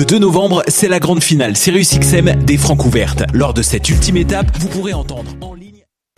Le 2 novembre, c'est la grande finale Sirius XM des Francs ouvertes. Lors de cette ultime étape, vous pourrez entendre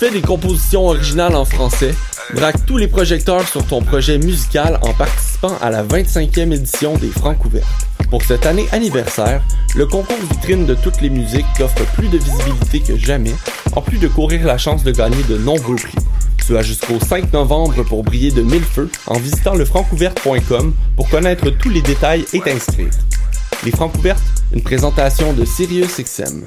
fais des compositions originales en français, braque tous les projecteurs sur ton projet musical en participant à la 25e édition des Francs ouvertes. Pour cette année anniversaire, le concours vitrine de toutes les musiques t'offre plus de visibilité que jamais, en plus de courir la chance de gagner de nombreux prix. Tu as jusqu'au 5 novembre pour briller de mille feux en visitant le francouverte.com pour connaître tous les détails et t'inscrire. Les Francs ouvertes, une présentation de Sirius XM.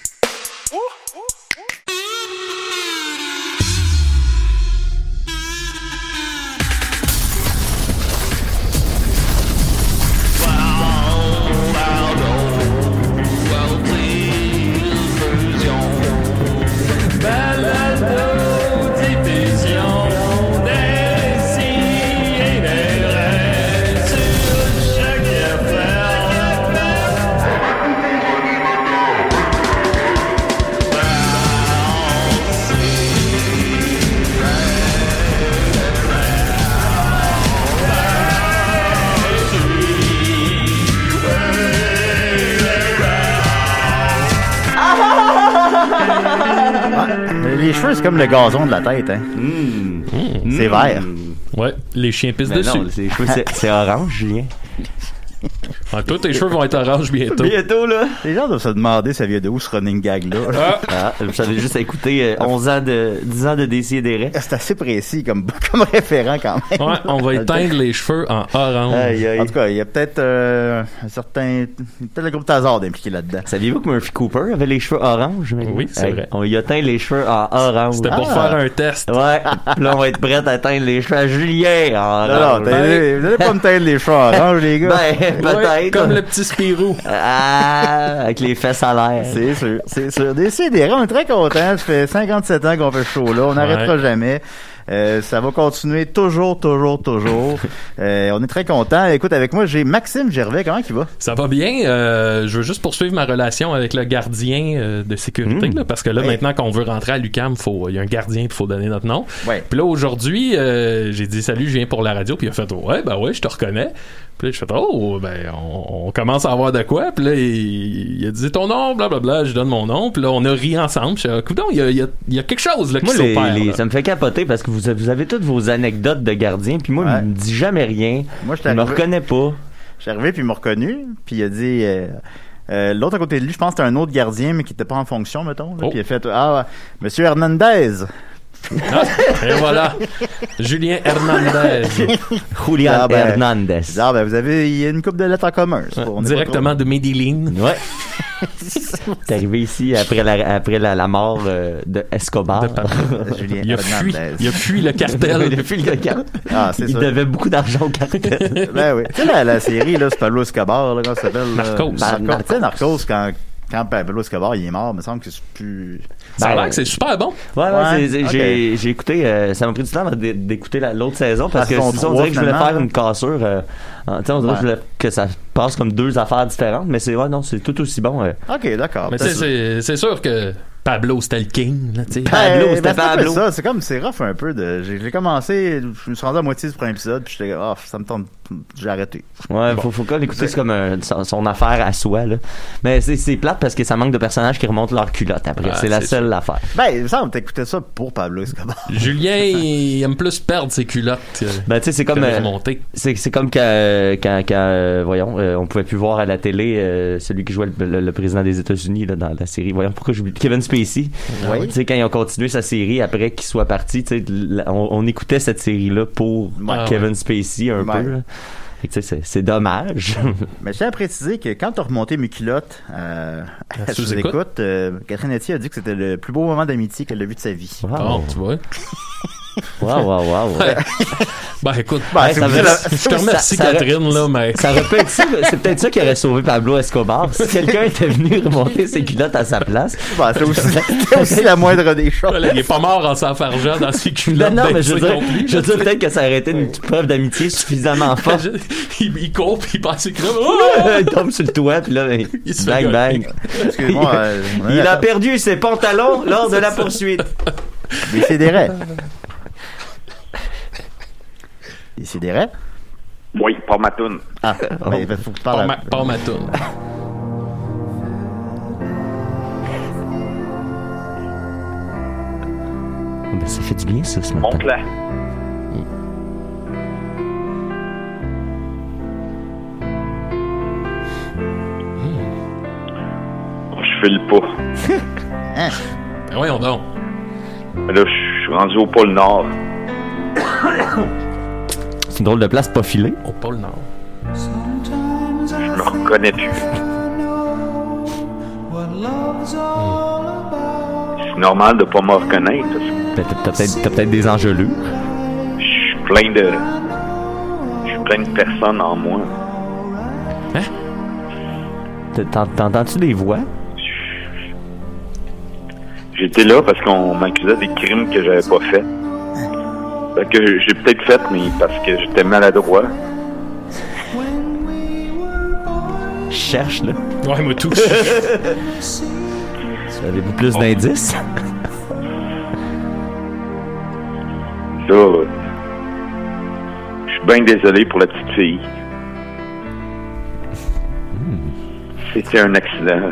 c'est comme le gazon de la tête, hein. C'est vert. Ouais, les chiens pissent Mais dessus. non, c'est orange, Julien? Ah, toi, tes cheveux vont être orange bientôt. Bientôt, là. Les gens doivent se demander ça vient de où ce running gag-là. Ah, vous avez juste écouté euh, 11 ans de, 10 ans de Décideret. C'est assez précis comme, comme référent quand même. Ouais, on va éteindre les cheveux en orange. Aïe, aïe. En tout cas, il y a peut-être euh, un certain. Peut-être le groupe Tazard impliqué là-dedans. Saviez-vous que Murphy Cooper avait les cheveux orange? Oui, c'est Hey, vrai. On y a teint les cheveux en orange. C'était pour Ah. faire un test. Ouais. Puis là, on va être prêt à teindre les cheveux à Julien en Non, non, orange. t'as- vous allez pas me teindre les cheveux orange, les gars. Ben, Ouais, peut-être. comme le petit Spirou. Ah, avec les fesses à l'air. C'est sûr, c'est sûr. Décidérez, on est très contents. Ça fait 57 ans qu'on fait ce show-là. On n'arrêtera Ouais. jamais. Euh, ça va continuer toujours, toujours, toujours. Euh, on est très contents. Écoute, avec moi, j'ai Maxime Gervais. Comment il va? Ça va bien. euh, je veux juste poursuivre ma relation avec le gardien euh, de sécurité, Mm. là, parce que là, maintenant qu'on veut rentrer à l'UCAM, faut- il y a un gardien, il faut donner notre nom. Ouais. Puis là, aujourd'hui, euh, j'ai dit salut, je viens pour la radio, puis il a fait ouais, ben ouais, je te reconnais. Puis là, je fais oh, ben on, on commence à avoir de quoi. Puis là, il, il a dit ton nom, blablabla, je donne mon nom. Puis là, on a ri ensemble. Je suis il y a, il y, a, il y a quelque chose là qui s'opère. ça me fait capoter parce que vous, avez- vous avez toutes vos anecdotes de gardien, puis moi, Ouais. il me dit jamais rien. Moi, je Je me reconnais pas. je suis arrivé, puis il m'a reconnu. Puis il a dit... euh, Euh, L'autre à côté de lui, je pense que c'était un autre gardien, mais qui était pas en fonction, mettons. là. Oh. Puis il a fait Ah, Monsieur Hernandez. Ah, et voilà. Julien Hernandez. Julian Ah, ben, Hernandez. Ah, ben, vous avez il y a une coupe de lettres en commun. on pas Directement de Medellin. Ouais. T'es arrivé ici après la, après la, la mort euh, de Escobar. De Julien Il a fui, Hernandez. il a fui le cartel. Il a fui le cartel. Ah, c'est Il ça. devait beaucoup d'argent au cartel. Ben oui. Tu sais, la, la série, là, c'est Pablo Escobar, là, comment ça s'appelle? Narcos. Narcos. Tu sais, Narcos, quand, quand Pablo Escobar, il est mort, il me semble que c'est plus... Ça a Ben, l'air que c'est super bon. Ouais, ouais, c'est- j'ai, j'ai écouté, euh, ça m'a pris du temps d'é- d'écouter la- l'autre saison parce Ah, que on dirait que je voulais faire une cassure. euh, en- tu sais, on dirait que je voulais que ça passe comme deux affaires différentes, mais c'est, ouais, non, c'est tout aussi bon. euh. OK, d'accord. Mais c'est c'est sûr que Pablo, c'était le king. Là, sais. Pablo, Ben, c'était ben, Pablo. ça, c'est comme, c'est rough un peu de, j'ai j'ai commencé, je me suis rendu à moitié du premier épisode, puis j'étais, ah, ça me tente, j'ai arrêté. Ouais, faut, faut qu'on écouter, c'est comme un- son, son affaire à soi, là. Mais c'est, c'est plate parce que ça manque de personnages qui remontent leur culotte après. Ah, c'est la seule affaire. Ben, il me semble t'écoutais ça pour Pablo Escobar. Julien, il aime plus perdre ses culottes euh, Ben, tu sais, c'est comme, euh, remonter. c'est, c'est comme quand, quand, quand, euh, voyons, euh, on pouvait plus voir à la télé euh, celui qui jouait le, le- le président des États-Unis là, dans la série. Voyons pourquoi j'oublie. Kevin Spacey. Oui. Tu sais, quand ils ont continué sa série après qu'il soit parti, tu sais, on, on écoutait cette série-là pour Ah, Kevin Spacey un Ouais. peu. là. Fait que, tu sais, c'est, c'est dommage. Mais je tiens à préciser que quand t'as remonté mes culottes, euh, À à sous sous-écoute. écoute, euh, Catherine Etier a dit que c'était le plus beau moment d'amitié qu'elle a vu de sa vie. Wow. Bon, tu vois. Wow, wow, wow. Ouais. Ben écoute, Ben, Ouais, c'est ça veut- je te remercie ça- ça- Catherine, là, mais... Ça aurait pu être ça, c'est peut-être ça qui aurait sauvé Pablo Escobar. Si quelqu'un était venu remonter ses culottes à sa place. Ben, c'est aussi, c'est aussi la moindre des choses. Il est pas mort en s'enfargeant dans ses culottes. Non, non, mais je veux dire, je veux peut-être que ça aurait été une preuve d'amitié suffisamment forte. il, il court puis il passe ses culottes. Oh! il tombe sur le toit, puis là, ben, Il se bang, fait bang. Excuse-moi. euh, on Il a perdu ses pantalons lors de la poursuite. Décidérez. Décidérez. Oui, pas ma toune. Ah, ben, faut que tu parles Pas à- ma, pas ma toune. Ben, ça fait du bien, ça, ce matin. Monte-la. Je file pas. Ben voyons donc. Mais là, je suis rendu au pôle Nord. Une drôle de place pas filée. Au pôle Nord. Je me reconnais plus. C'est normal de pas me reconnaître. T'as t'as peut-être t'as peut-être des engelures. Je suis plein de... Je suis plein de personnes en moi. T'en- T'entends-tu des voix? J'étais là parce qu'on m'accusait des crimes que j'avais pas fait. Que j'ai peut-être fait, mais parce que j'étais maladroit. Je cherche, là. Ouais, moi tout. Avez-vous plus d'indices? Ça, euh, je suis bien désolé pour la petite fille. C'était un accident.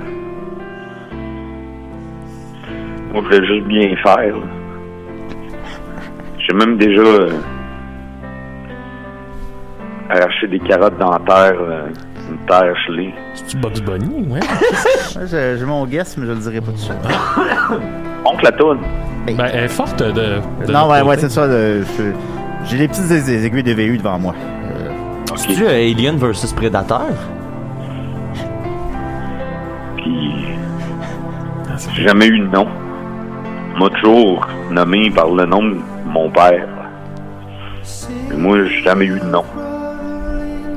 Moi, je voulais juste bien faire. là. J'ai même déjà euh, arraché des carottes dentaires, euh, une terre gelée. C'est-tu Bugs Bunny, ouais? Ouais, J'ai j'ai mon guess, mais je le dirai pas tout de suite. Oncle la toune. Ben, elle est forte de. de non, ouais, ouais, c'est ça. de- je- J'ai les petites aiguilles de VU devant moi. Euh, C'est-tu euh, Alien versus Predator? Puis, j'ai jamais eu de nom. On m'a toujours nommé par le nom mon père. Mais moi, j'ai jamais eu de nom.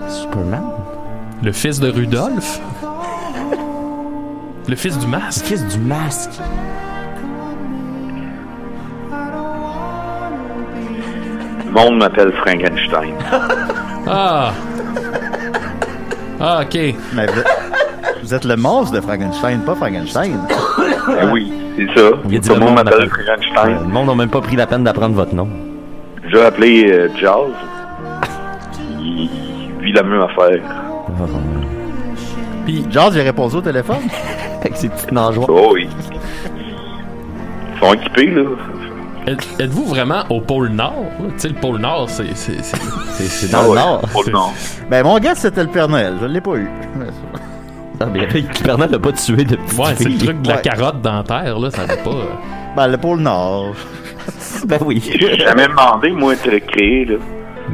Superman? Le fils de Rudolph? Le fils du masque? Fils du masque. Le monde m'appelle Frankenstein. Ah! Ah, ok. mais vous, êtes, vous êtes le monstre de Frankenstein, pas Frankenstein. Eh oui, c'est ça. Il a dit Tout le monde m'appelle Frankenstein. Le monde n'a même pas pris la peine d'apprendre votre nom. J'ai appelé euh, Jazz. Il vit la même affaire. Puis, George, j'ai répondu au téléphone. Avec ses petites nageoires. Oh oui. Ils sont équipés, là. êtes- êtes-vous vraiment au pôle Nord? Tu sais, le pôle Nord, c'est. c'est- c'est- C'est c'est dans Ah le ouais, nord. Pour le Nord. Ben, mon guess, c'était le Père Noël. Je l'ai pas eu. Ah, mais qui permet de pas tuer de petites Ouais, c'est le truc de la Ouais. carotte dentaire, là, ça va pas. euh. Ben, le pôle Nord. Ben oui. J'ai jamais demandé, moi, de recréer, là.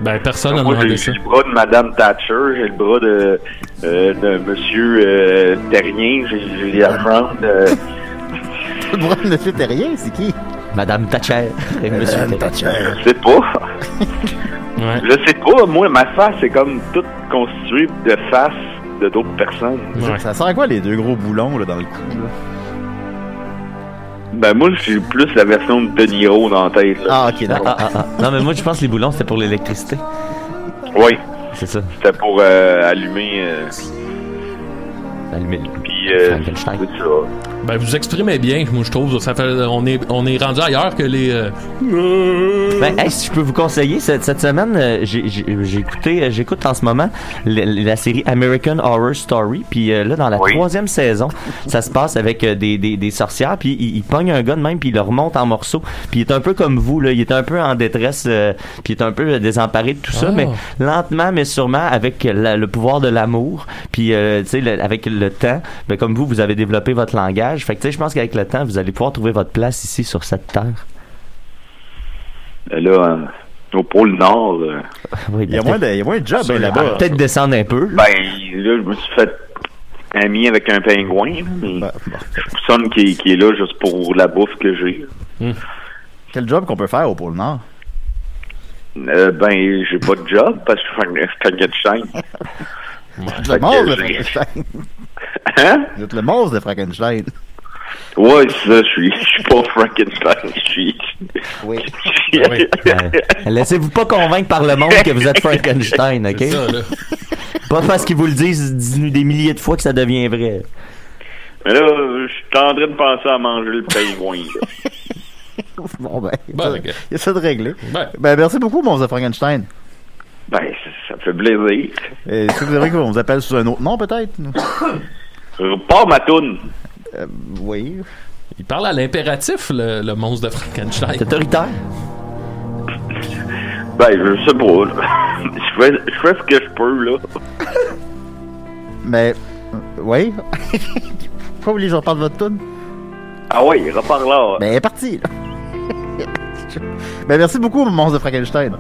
Ben, personne n'a Moi, demandé ça. j'ai le bras de Madame Thatcher, j'ai le bras de, euh, de Monsieur euh, Terrien, j'ai j'ai la jambe de... Le bras de Monsieur Terrien, c'est qui? Madame Thatcher. Et Monsieur Thatcher. Je sais pas. Ouais. Je sais pas, moi, ma face est comme toute constituée de faces de d'autres personnes. Ouais. Ça sert à quoi les deux gros boulons là, dans le cou? Là? Ben, moi, j'ai plus la version de De Niro dans la tête, là. Ah, ok, Ah, d'accord. ah, ah. Non, mais moi, je pense que les boulons, c'était pour l'électricité. Oui, C'est ça. c'était pour euh, allumer... euh, Allumer. puis, euh. Ben, vous exprimez bien, moi, je trouve. Ça fait, on est, on est rendu ailleurs que les. euh, Ben, hey, si je peux vous conseiller, cette, cette semaine, euh, j'ai écouté, euh, j'écoute en ce moment la série American Horror Story. Puis euh, là, dans la Oui. troisième saison, ça se passe avec euh, des, des, des sorcières. Puis il, il pogne un gars de même, puis il le remonte en morceaux. Puis il est un peu comme vous, là. Il est un peu en détresse, euh, puis il est un peu euh, désemparé de tout ça. Ah. Mais lentement, mais sûrement, avec la- le pouvoir de l'amour, puis euh, tu sais, avec le temps, ben, comme vous, vous avez développé votre langage. Fait que tu sais, je pense qu'avec le temps, vous allez pouvoir trouver votre place ici sur cette terre. Euh, Là, euh, au pôle Nord, euh, Oui, Il y a moins de, il y a moins de job hein, là-bas. peut-être descendre un peu. là. ben, là, je me suis fait ami avec un pingouin, mais Ben, bon. je soupçonne qui, qui est là juste pour la bouffe que j'ai. Quel job qu'on peut faire au pôle Nord? Euh, ben, j'ai pas de job parce que je fais que de Frankenstein. Hein? Vous êtes le monstre de Frankenstein. Ouais, c'est ça, je suis, je suis pas Frankenstein, je suis... Oui. Oui. Ouais. Laissez-vous pas convaincre par le monde que vous êtes Frankenstein, ok? c'est ça, là. Pas parce qu'ils vous le disent dis- des milliers de fois que ça devient vrai. Mais là, je suis en train de penser à manger le pingouin, là. Bon, ben, il y a Ben, ça- ok. il y a ça de réglé. Ben. Ben, merci beaucoup, monstre de Frankenstein. Ben, ça, ça me fait plaisir. Est-ce que vous aimeriez qu'on vous appelle sous un autre nom, peut-être? Repars ma toune. Euh, oui. Il parle à l'impératif, le, le monstre de Frankenstein. C'est autoritaire. Ben, je sais pas, là. Je fais, je fais ce que je peux, là. Mais, euh, oui. Pourquoi vous voulez que je reparle de votre tune? Ah ouais, repars là. Ben, elle est partie, là. ben, merci beaucoup, monstre de Frankenstein.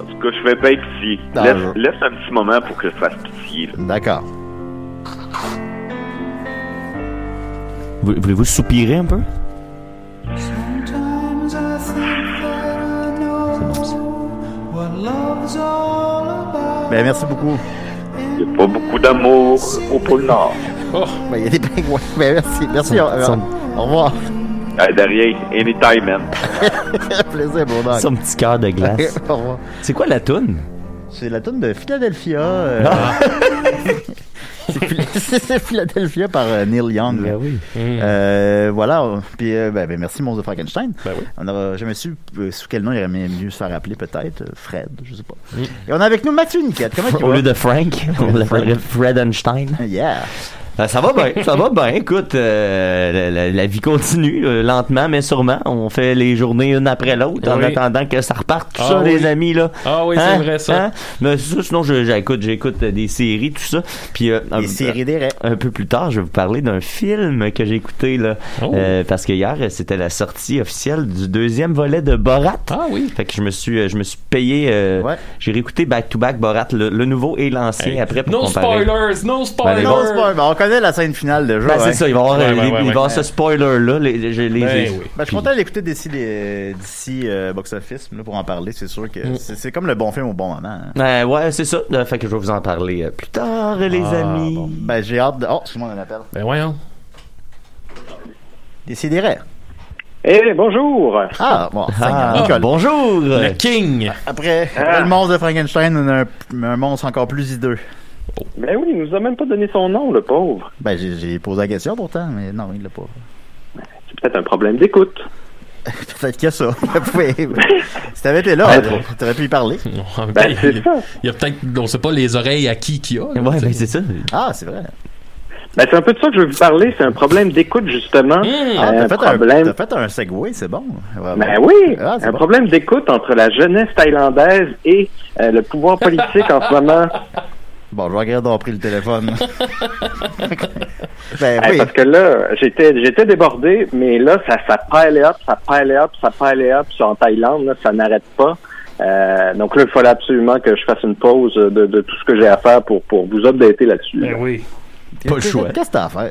En tout cas, je fais pas pitié. Laisse, laisse un petit moment pour que je fasse pitié, là. D'accord. Vou- Voulez-vous soupirer un peu? Ben, merci beaucoup. Il n'y a pas beaucoup d'amour au pôle Nord. Oh, Ben, il y a des pingouins. Ben, merci. Merci. Son- au, son- au revoir. Hey, de rien. Anytime, man. plaisir, mon dog. Son petit cœur de glace. au revoir. C'est quoi la toune? C'est la tune de Philadelphia. euh, Ah. Philadelphia par euh, Neil Young. Ben oui. Euh, voilà. euh, Puis, euh, ben, ben, merci, Monstre de Frankenstein. Ben oui. On aura jamais su sous quel nom il aurait mieux se faire appeler, peut-être. Fred, je sais pas. Et on a avec nous Mathieu Niquette. Comment tu Au lieu de Frank, on l'appellerait Fredenstein. Yeah. Euh, ça va bien, ça va bien. Écoute, euh, la, la- la vie continue, euh, lentement mais sûrement. On fait les journées une après l'autre en attendant que ça reparte. Tout Ah ça, oui. les amis, là. Ah oui, Hein? c'est vrai, ça. Hein? Mais ça, sinon, j'écoute, j'écoute des séries, tout ça. Puis, euh, un- séries des rêves. un peu plus tard, je vais vous parler d'un film que j'ai écouté là, Oh. Euh, parce que hier c'était la sortie officielle du deuxième volet de Borat. Ah oui. Fait que je me suis, je me suis payé, euh, Ouais. j'ai réécouté back to back Borat, le, le nouveau et l'ancien Hey, après pour no comparer. spoilers, no spoilers. Non, c'est pas. Ben, on connaît la scène finale déjà. Ben, c'est ça, il va y avoir, Ouais, ouais, les- ouais, il va y ouais. avoir ce spoiler là, les, les, les- Ben les- oui. Ben, je suis content d'écouter d'ici les- d'ici euh, Box Office là, pour en parler. C'est sûr que c'est c'est comme le bon film au bon moment. hein. Euh, ouais, c'est ça. Euh, fait que je vais vous en parler euh, plus tard, les Ah, amis. bon. Ben, j'ai hâte de. Oh, excuse-moi, on appelle. Ben voyons. Décidérez. Eh, bonjour. Ah, bon, Ah, Nicole. bonjour. Le King. Après, Ah. après le monstre de Frankenstein, on a un, un monstre encore plus hideux. Ben oui, il nous a même pas donné son nom, le pauvre. Ben, j'ai posé la question pourtant, mais non, il l'a pas. C'est peut-être un problème d'écoute. Peut-être qu'il y a ça. Oui. si t'avais été là, Ouais. t'aurais pu y parler. Ben, c'est il, ça. il y a peut-être, on sait pas les oreilles à qui qu'il y a. là, Ouais, ben c'est ça. Ah, c'est vrai. Ben, c'est un peu de ça que je veux vous parler. C'est un problème d'écoute, justement. Ah, un t'as fait, un, problème. t'as fait un segway, c'est bon. Ben oui, Ah, c'est un bon. problème d'écoute entre la jeunesse thaïlandaise et euh, le pouvoir politique en ce moment. Bon, je regrette d'avoir pris le téléphone. ben Hey, oui. Parce que là, j'étais j'étais débordé, mais là, ça, ça pilait up, ça pilait up, ça pilait up sur en Thaïlande, là, ça n'arrête pas. Euh, donc là, il fallait absolument que je fasse une pause de, de tout ce que j'ai à faire pour, pour vous updater là-dessus. là. oui. Pas le choix. Qu'est-ce que t'as à faire?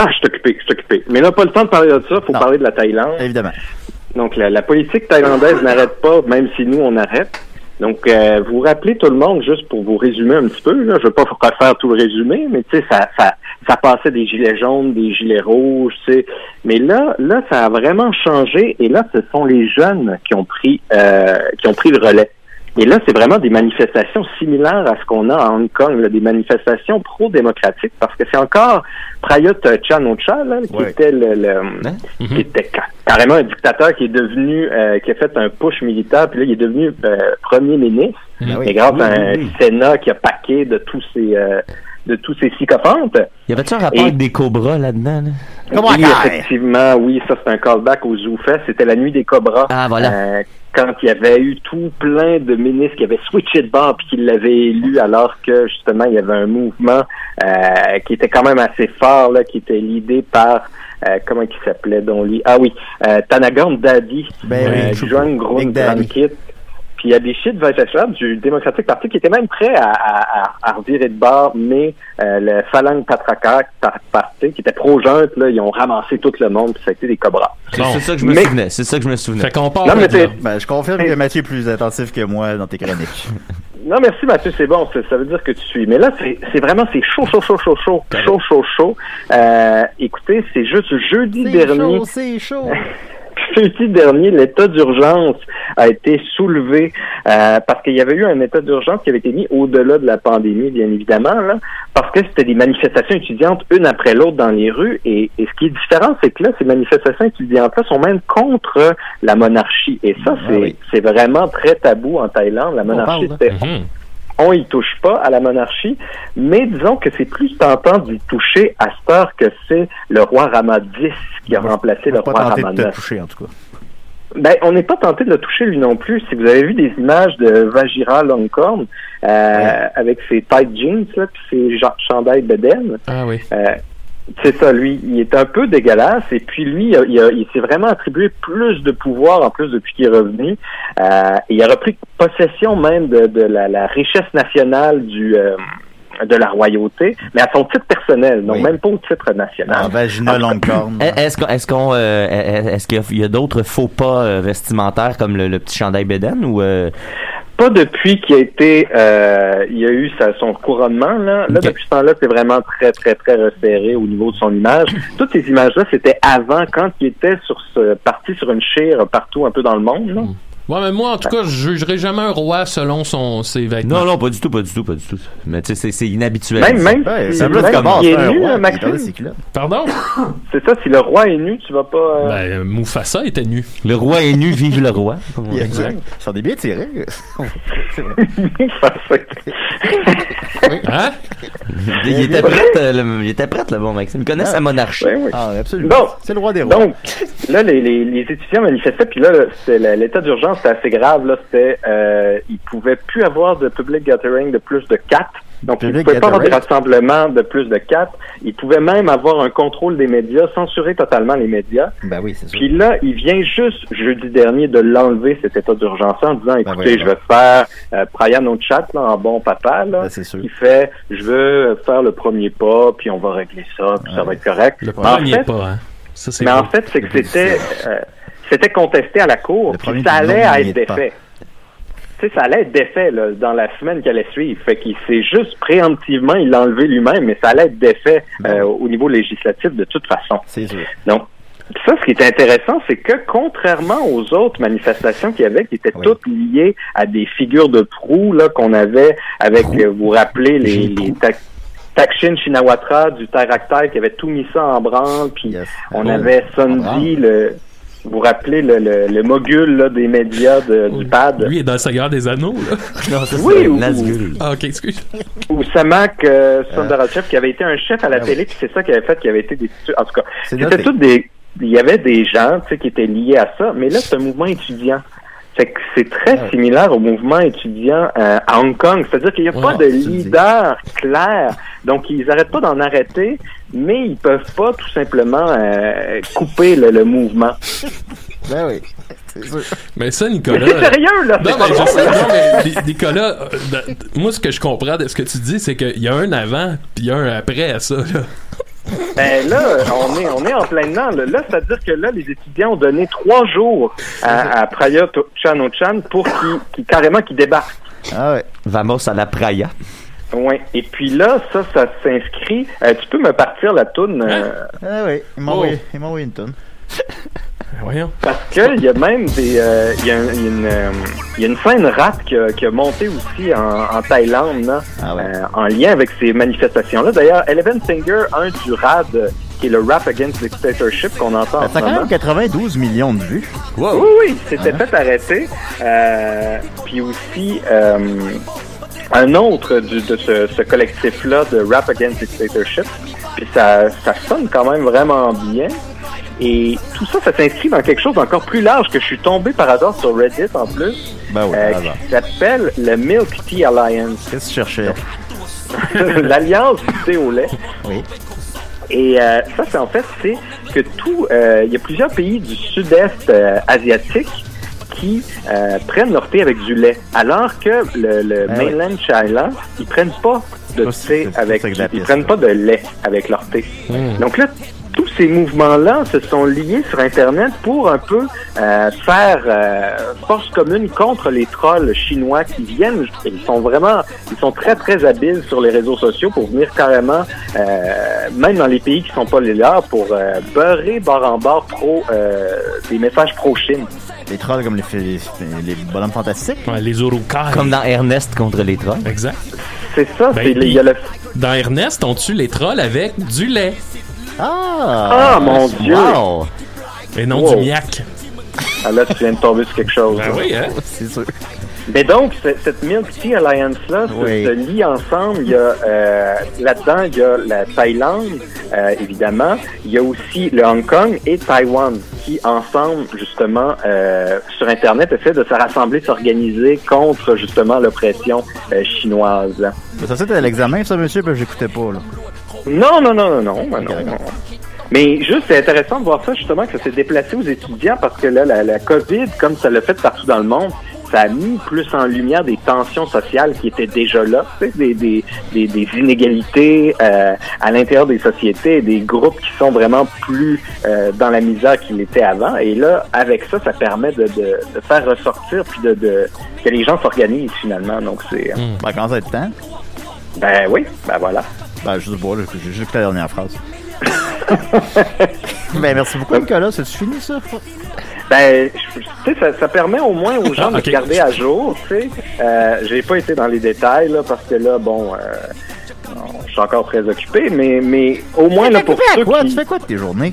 Ah, je suis occupé, je suis occupé. Mais là, pas le temps de parler de ça, faut Non. parler de la Thaïlande. Évidemment. Donc, la, la politique thaïlandaise n'arrête pas, même si nous, on arrête. Donc, euh, vous rappelez tout le monde, juste pour vous résumer un petit peu, là, je veux pas refaire tout le résumé, mais tu sais, ça, ça, ça passait des gilets jaunes, des gilets rouges, tu sais. Mais là, là, ça a vraiment changé, et là, ce sont les jeunes qui ont pris, euh, qui ont pris le relais. Et là, c'est vraiment des manifestations similaires à ce qu'on a à Hong Kong, là, des manifestations pro-démocratiques, parce que c'est encore Prayut Chan Ocha, là, qui Ouais. était le, le- qui était ca- carrément un dictateur qui est devenu, euh, qui a fait un push militaire, puis là, il est devenu euh, premier ministre, Ben oui. et grâce Oui, à un oui, oui. Sénat qui a paqué de tous ces, euh, de tous ces sycophantes. Y avait-tu un rapport Et- avec des cobras là-dedans? là? Oui, effectivement, oui, ça c'est un callback au ZooFest. C'était la nuit des Cobras. Ah, voilà. Euh, quand il y avait eu tout plein de ministres qui avaient switché de bord puis qui l'avaient élu alors que justement il y avait un mouvement euh, qui était quand même assez fort là, qui était l'idée par euh, comment il s'appelait donc lui? Ah oui euh, Tanagan Dadi Ben euh, oui. Big Daddy. Drankit. Puis il y a des shit Vajashab du Démocratique Parti qui étaient même prêts à, à, à, à revirer de bord, mais euh, le Phalang Patraka par- Parti, qui était pro-junte, là, ils ont ramassé tout le monde, puis ça a été des cobras. C'est Bon. c'est ça que je me Mais- souvenais. C'est ça que je me souvenais. Fait qu'on Non, mais de Ben, je confirme que Mathieu est plus attentif que moi dans tes chroniques. Non, merci Mathieu, c'est bon, ça, veut dire que tu suis. Mais là, c'est c'est vraiment, c'est chaud, chaud, chaud, chaud, chaud, chaud, chaud, chaud. Euh, écoutez, c'est juste jeudi dernier. c'est chaud. Jeudi dernier, l'état d'urgence a été soulevé euh, parce qu'il y avait eu un état d'urgence qui avait été mis au-delà de la pandémie, bien évidemment, là, parce que c'était des manifestations étudiantes une après l'autre dans les rues. Et, et ce qui est différent, c'est que là, ces manifestations étudiantes-là sont même contre la monarchie. Et ça, Ah c'est oui. vraiment très tabou en Thaïlande. La monarchie, c'était Mhm. On y touche pas à la monarchie, mais disons que c'est plus tentant d'y toucher à cette heure que c'est le roi Rama X qui a remplacé le pas roi tenté Rama IX. toucher, en tout cas. Ben, on n'est pas tenté de le toucher lui non plus. Si vous avez vu des images de Vajira Longcorn euh, avec ses tight jeans là, puis ses chandails bedaine, Ah oui. euh, c'est ça, lui, il est un peu dégueulasse et puis lui, il, a- il, s'est vraiment attribué plus de pouvoir en plus depuis qu'il est revenu. Euh, et il a repris possession même de, de la, la richesse nationale du euh, de la royauté, mais à son titre personnel, donc Oui. même pas au titre national. En vagina longue corne. Est- Est-ce qu'on, est-ce qu'on, euh, est- est-ce qu'il y a d'autres faux pas euh, vestimentaires comme le, le petit chandail bédaine ou euh, Pas depuis qu'il a été, euh, il y a eu sa- son couronnement là. Là depuis ce temps-là, c'est vraiment très très très resserré au niveau de son image. Toutes ces images-là, c'était avant quand il était sur ce parti sur une chire partout un peu dans le monde. Là. Ouais, mais moi, en tout cas, je jugerai jamais un roi selon son, ses vêtements. Non, non, pas du tout, pas du tout, pas du tout. Mais tu sais, c'est, c'est inhabituel. Même même, Ouais, ça même est nu, roi, hein, Maxime? Pardon? C'est ça. Si le roi est nu, tu vas pas. euh, Ben, Mufasa était nu. Le roi est nu, vive le roi. Exact. Ils sont des bien tirés. C'est vrai. Hein? Il était prêt, euh, le, il était prêt, le bon Maxime. Il connaît sa monarchie. ben oui. Ah, absolument. Bon. C'est le roi des rois. Donc, là, les, les, les étudiants manifestaient, puis là, c'était la- l'état d'urgence, c'était assez grave. Là, c'était, euh, ils pouvaient plus avoir de public gathering de plus de quatre. Donc, ils Public pouvaient pas avoir des rassemblements de plus de quatre. Ils pouvaient même avoir un contrôle des médias, censurer totalement les médias. Ben oui, c'est sûr. Puis là, il vient juste jeudi dernier de l'enlever cet état d'urgence en disant, écoutez, voyons je vais faire euh, Brian Chat là, en bon papa là, Ben, c'est sûr. qui fait, je veux faire le premier pas, puis on va régler ça, puis ça va être correct. Le en premier fait, pas, hein. Ça, c'est mais en fait, c'est que c'était euh, c'était contesté à la cour, puis ça allait à être défait. Tu sais, ça allait être défait là, dans la semaine qui allait suivre. Fait qu'il s'est juste préemptivement, il l'a enlevé lui-même, mais ça allait être défait Ben euh, au niveau législatif de toute façon. C'est sûr. Donc, ça, ce qui est intéressant, c'est que contrairement aux autres manifestations qu'il y avait, qui étaient Oui. toutes liées à des figures de proue là qu'on avait avec, euh, vous vous rappelez, les, Takshin Shinawatra du Tairaktai qui avait tout mis ça en branle, puis Yes. on Oh. avait branle? le, vous vous rappelez le, le, le mogul là, des médias de- du PAD, Lui est dans le Seigneur des Anneaux, là. Non, ça, Oui, c'est ou- Nazgûl. Ah, ok, excuse. ou Samak euh, qui avait été un chef à la télé, puis c'est ça qui avait fait qu'il avait été destitué. En tout cas, C'était tous des. Il y avait des gens tu sais, qui étaient liés à ça, mais là, c'est un mouvement étudiant. C'est que c'est très similaire au mouvement étudiant euh, à Hong Kong. C'est-à-dire qu'il n'y a pas de leader clair. Donc, ils n'arrêtent pas d'en arrêter, mais ils peuvent pas tout simplement euh, couper le, le mouvement. Ben oui. Mais ça, Nicolas. Mais c'est sérieux, là, Non, mais je sais, non, mais Ni- Nicolas, euh, ben, moi, ce que je comprends de ce que tu dis, c'est qu'il y a un avant, puis il y a un après à ça, là. Ben là, on est, on est en plein dedans. Là, Là, c'est-à-dire que là, les étudiants ont donné trois jours à, à Praya Chan Chan pour qu'ils carrément qu'ils débarquent. Ah ouais. Vamos à la Praia. Ouais. Et puis là, ça, ça s'inscrit. euh, tu peux me partir la toune euh, Ah oui, il m'a Oh. envoyé, il m'a envoyé une tonne. Voyons. parce que il y a même des, euh, il y, euh, il y a une scène rap qui a, qui a monté aussi en, en Thaïlande, là, Ah ouais. euh, en lien avec ces manifestations-là. D'ailleurs, Eleven Singer, un du RAD, qui est le Rap Against Dictatorship qu'on entend en Ça a quand moment. même 92 millions de vues. Oui, oui, c'était fait arrêter. Euh, puis aussi, euh, un autre du, de ce, ce collectif-là de Rap Against Dictatorship. Puis ça, ça sonne quand même vraiment bien. Et tout ça, ça s'inscrit dans quelque chose d'encore plus large que je suis tombé par hasard sur Reddit en plus, Ben oui, euh, qui s'appelle le Milk Tea Alliance. Qu'est-ce que tu cherchais? L'alliance du thé au lait. Oui. Et euh, ça, c'est en fait, c'est que tout, euh, il y a plusieurs pays du sud-est euh, asiatique qui prennent leur thé avec du lait, alors que le, le oui. mainland China, ils prennent pas de thé avec, ils prennent pas de lait avec leur thé. Hmm. Donc là, ces mouvements-là se sont liés sur Internet pour un peu euh, faire euh, force commune contre les trolls chinois qui viennent. Ils sont vraiment, ils sont très très habiles sur les réseaux sociaux pour venir carrément, euh, même dans les pays qui sont pas les leurs, pour euh, beurrer bord en bord pro euh, des messages pro Chine. Les trolls comme les, les, les bonhommes fantastiques. Ouais, les Urukai. Comme dans Ernest contre les trolls. Exact. C'est ça. Ben, c'est- il y a le Dans Ernest, on tue les trolls avec du lait. Ah! Ah, mon Dieu! Wow! Et non Wow. du miac. Ah, là, tu viens de tomber sur quelque chose. Ben là. oui, hein? C'est sûr. Mais donc, ce- cette Milk Tea Alliance-là se- Oui. se lie ensemble. Il y a euh, là-dedans, il y a la Thaïlande, euh, évidemment. Il y a aussi le Hong Kong et Taïwan qui, ensemble, justement, euh, sur Internet, essaient de se rassembler, s'organiser contre, justement, l'oppression euh, chinoise. Ça, c'était à l'examen, ça, monsieur, puis j'écoutais pas, là. Non, non, non, non, non, non, non, non. Mais juste, c'est intéressant de voir ça, justement, que ça s'est déplacé aux étudiants parce que là, la, la COVID, comme ça l'a fait partout dans le monde, ça a mis plus en lumière des tensions sociales qui étaient déjà là, des, des, des, des inégalités euh, à l'intérieur des sociétés, des groupes qui sont vraiment plus euh, dans la misère qu'ils l'étaient avant. Et là, avec ça, ça permet de, de, de faire ressortir puis de, de que les gens s'organisent finalement. Donc c'est, euh, Ben, être temps? ben oui, ben voilà. Ben, pas, là, j'ai juste la dernière phrase. ben, merci beaucoup, Nicolas. C'est fini, ça? Ben, tu sais, ça, ça permet au moins aux gens Ah, de se garder à jour, tu sais. Euh, j'ai pas été dans les détails, là, parce que là, bon, euh, je suis encore très occupé, mais, mais au moins, là, pour ceux quoi? qui... Tu fais quoi de tes journées?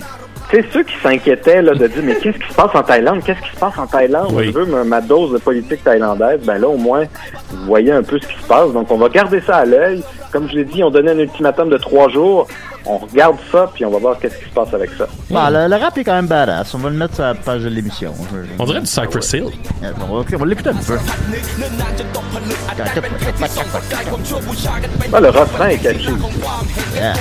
Tu sais, ceux qui s'inquiétaient là, de dire mais qu'est-ce qui se passe en Thaïlande, qu'est-ce qui se passe en Thaïlande, Oui. je veux ma, ma dose de politique thaïlandaise, ben là au moins vous voyez un peu ce qui se passe. Donc on va garder ça à l'œil. Comme je l'ai dit, on donnait un ultimatum de trois jours. On regarde ça puis on va voir qu'est-ce qui se passe avec ça. Ben, le, le rap est quand même badass. On va le mettre sur la page de l'émission. On dirait du Cypress Hill. Euh, On va, on va l'écouter un peu. Ah, le refrain est catchy. Yeah.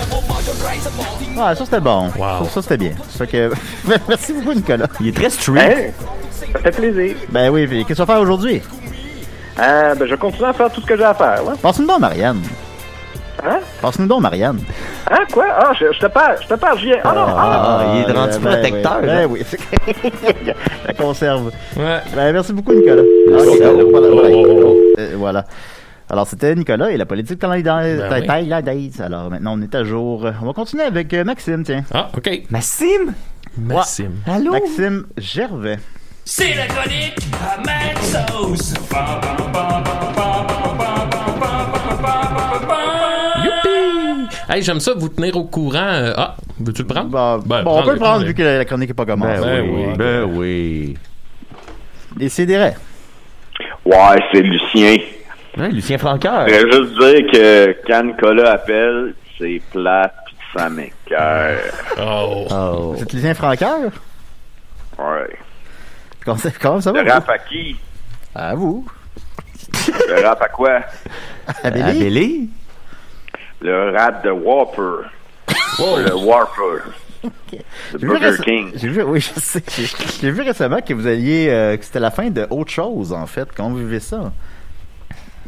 Ouais, ça c'était bon. Wow. Ça, ça, c'était bien. Ça fait que... Merci beaucoup, Nicolas. Il est très street. Hein? Ça fait plaisir. Ben oui, qu'est-ce qu'on va faire aujourd'hui? Euh, ben, je continue à faire tout ce que j'ai à faire. Là. Passe-nous donc, Marianne. Hein? Passe-nous donc, Marianne. Hein? Quoi? Ah, je, je te parle, je te parle, j'y ai. Ah non! Ah, Ah, il est rendu ben protecteur, oui. Ben oui. La conserve. Ouais. Ben, merci beaucoup, Nicolas. Merci. Ok, alors, voilà, voilà. Oh, oh, oh. Euh, voilà. Alors, c'était Nicolas et la politique thaïlandaise. Ben. Alors, maintenant, on est à jour. On va continuer avec euh, Maxime, tiens. Ah, OK. Maxime? Maxime. Allô? Maxime Gervais. C'est la chronique à Maxos. Youpi! Hey, j'aime ça vous tenir au courant. euh, Ah, veux-tu le prendre? Bah, Ben, bon, on peut le prendre vu que la, chronique n'est pas commencée. Ben oui. Ben oui. Et c'est des Ouais, c'est Lucien. Ouais, Lucien Franqueur. Je voudrais juste dire que quand Nicolas appelle, c'est plate pis ça m'écoeure. Oh. Oh. C'est Lucien Franqueur? Ouais. Comment ça, comment ça va? Le rap à qui? À vous. Le rap à quoi? À Billy? Le rap de Whopper. Le Whopper. Le J'ai vu, Burger réce- King. j'ai vu, oui, je sais. J'ai- vu récemment que vous alliez, euh, que c'était la fin de autre chose, en fait. Comment vous vivez ça?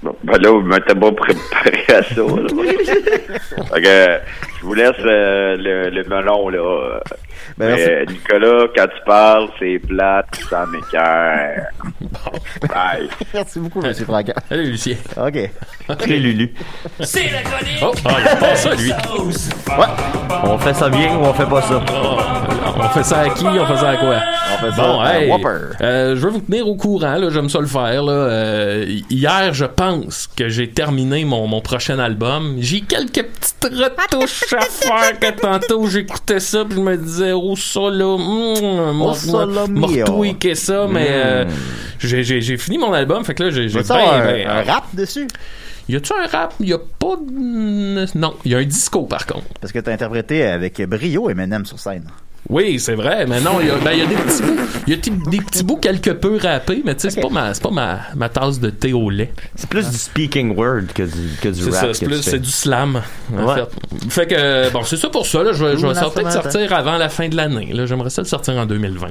Ben là, vous m'étiez pas préparé à ça. Là. fait que, je vous laisse euh, le, le melon, là. Ben, Mais, euh, Nicolas, quand tu parles, c'est plate, ça m'écoeure. Bye. Merci beaucoup, M. Franca. Salut, Lucien. OK. Très Lulu. C'est la chronique Oh, ah, il a pas ça, lui. Sauce. On fait ça bien ou on fait pas ça? On fait ça à qui? On fait ça à quoi? On fait ça Bon, à hey, Whopper. euh, je veux vous tenir au courant, là, j'aime ça le faire. Là. Euh, hier, je pense que j'ai terminé mon, mon prochain album. J'ai quelques petites retouches à faire que tantôt j'écoutais ça puis je me disais, oh ça là, mm, m'a- ça là, mais euh, Mm. j'ai- fini mon album, fait que là, j'ai ben, avoir un, ben, un rap dessus? Y a-tu un rap? Y a pas de... Non, y a un disco par contre. Parce que t'as interprété avec brio Eminem sur scène. Oui, c'est vrai, mais non, il y a, ben, il y a des petits bouts, il y a des, petits bouts quelque peu rappés, mais tu sais, c'est pas ma, c'est pas ma, ma tasse de thé au lait. C'est plus du speaking word que du, que du C'est rap. c'est du slam, en Ouais. fait. Fait que, bon, c'est ça pour ça, là, je vais, je vais peut-être sortir avant la fin de l'année, là, j'aimerais ça le sortir en 2020.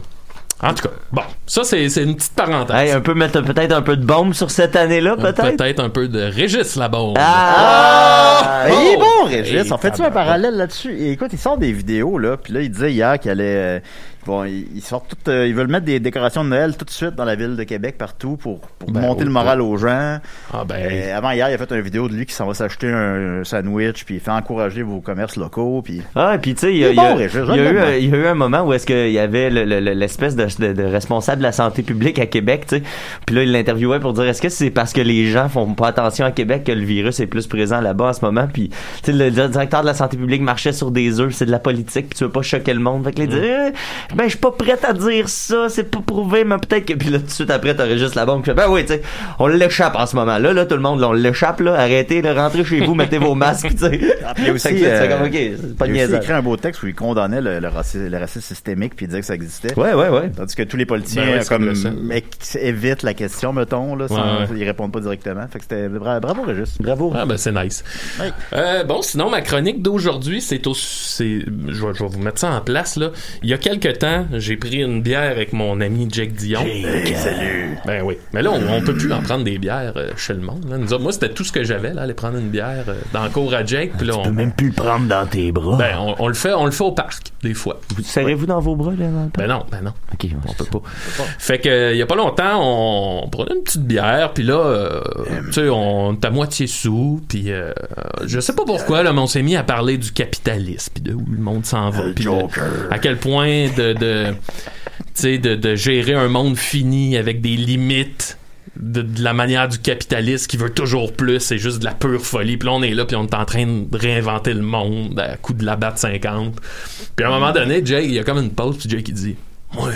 En tout cas, bon, ça, c'est, c'est une petite parenthèse. Hey, un peu mettre peut-être un peu de bombe sur cette année-là, peut-être? Peut-être un peu de Régis là-bas. Ah! Ben, il est bon, Hey, Régis. On fait-tu un tabarouette. parallèle là-dessus? Et écoute, il sort des vidéos, là. Puis là, il disait hier qu'il allait... euh, bon, ils sortent tout, euh, ils veulent mettre des décorations de Noël tout de suite dans la ville de Québec, partout, pour, pour Ben, monter le moral aux gens. Ah ben, Euh, avant hier, il a fait une vidéo de lui qui s'en va s'acheter un, sandwich, puis il fait encourager vos commerces locaux, puis... Ah, et puis tu sais, il y a, Il y a- bon, Régis, je il y a eu, un- il y a eu un moment où est-ce qu'il y avait le- le- le- l'espèce de, de- de responsable de la santé publique à Québec, tu sais. Puis là, il l'interviewait pour dire est-ce que c'est parce que les gens font pas attention à Québec que le virus est plus présent là-bas en ce moment? Puis tu sais, le directeur de la santé publique marchait sur des œufs, c'est de la politique, puis tu veux pas choquer le monde. Fait que dit Eh, ben je suis pas prête à dire ça, c'est pas prouvé, mais peut-être que puis là tout de suite après t'aurais juste la bombe qui fait ben oui, tu sais, on l'échappe en ce moment là, là tout le monde là, on l'échappe là, arrêtez, là, rentrez chez vous, mettez vos masques, tu sais. Il y a aussi, euh, comme, ok, c'est pas il a écrit un beau texte où il condamnait le, le, racisme, le racisme systémique, puis il disait que ça existait. Ouais, ouais, ouais. Tandis que tous les politiciens, Ben ouais, comme, évitent la question, mettons, là, sans, Ouais, ouais. ils répondent pas directement. Fait que c'était, bra- bravo, Régis. Bravo. Ah ben c'est nice. Ouais. Euh, bon, sinon ma chronique d'aujourd'hui, c'est au, c'est, je vais, je vais vous mettre ça en place là. Il y a quelques temps, j'ai pris une bière avec mon ami Jack Dion. salut. Ben oui. Mais là, on, on peut plus en prendre des bières euh, chez le monde. Là. Nous autres, moi, c'était tout ce que j'avais là, aller prendre une bière euh, dans le cours à Jake. Puis là, on, plus le prendre dans tes bras. ben, on, on le fait, on le fait au parc des fois. Vous serrez-vous dans vos bras, là, dans le temps? Ben non, ben non. Ok, On peut pas. Fait que euh, il y a pas longtemps, on, prenait une petite bière, puis là, euh, tu sais, on est à moitié sous, puis euh, je sais pas pourquoi, là, mais on s'est mis à parler du capitalisme, puis de où le monde s'en va, de- à quel point de, de de, de gérer un monde fini avec des limites. De, la manière du capitaliste qui veut toujours plus, c'est juste de la pure folie. Puis là, on est là, puis on est en train de réinventer le monde à coup de la batte 50. Puis à un moment donné, Jake, il y a comme une pause, puis Jake, il dit Moi,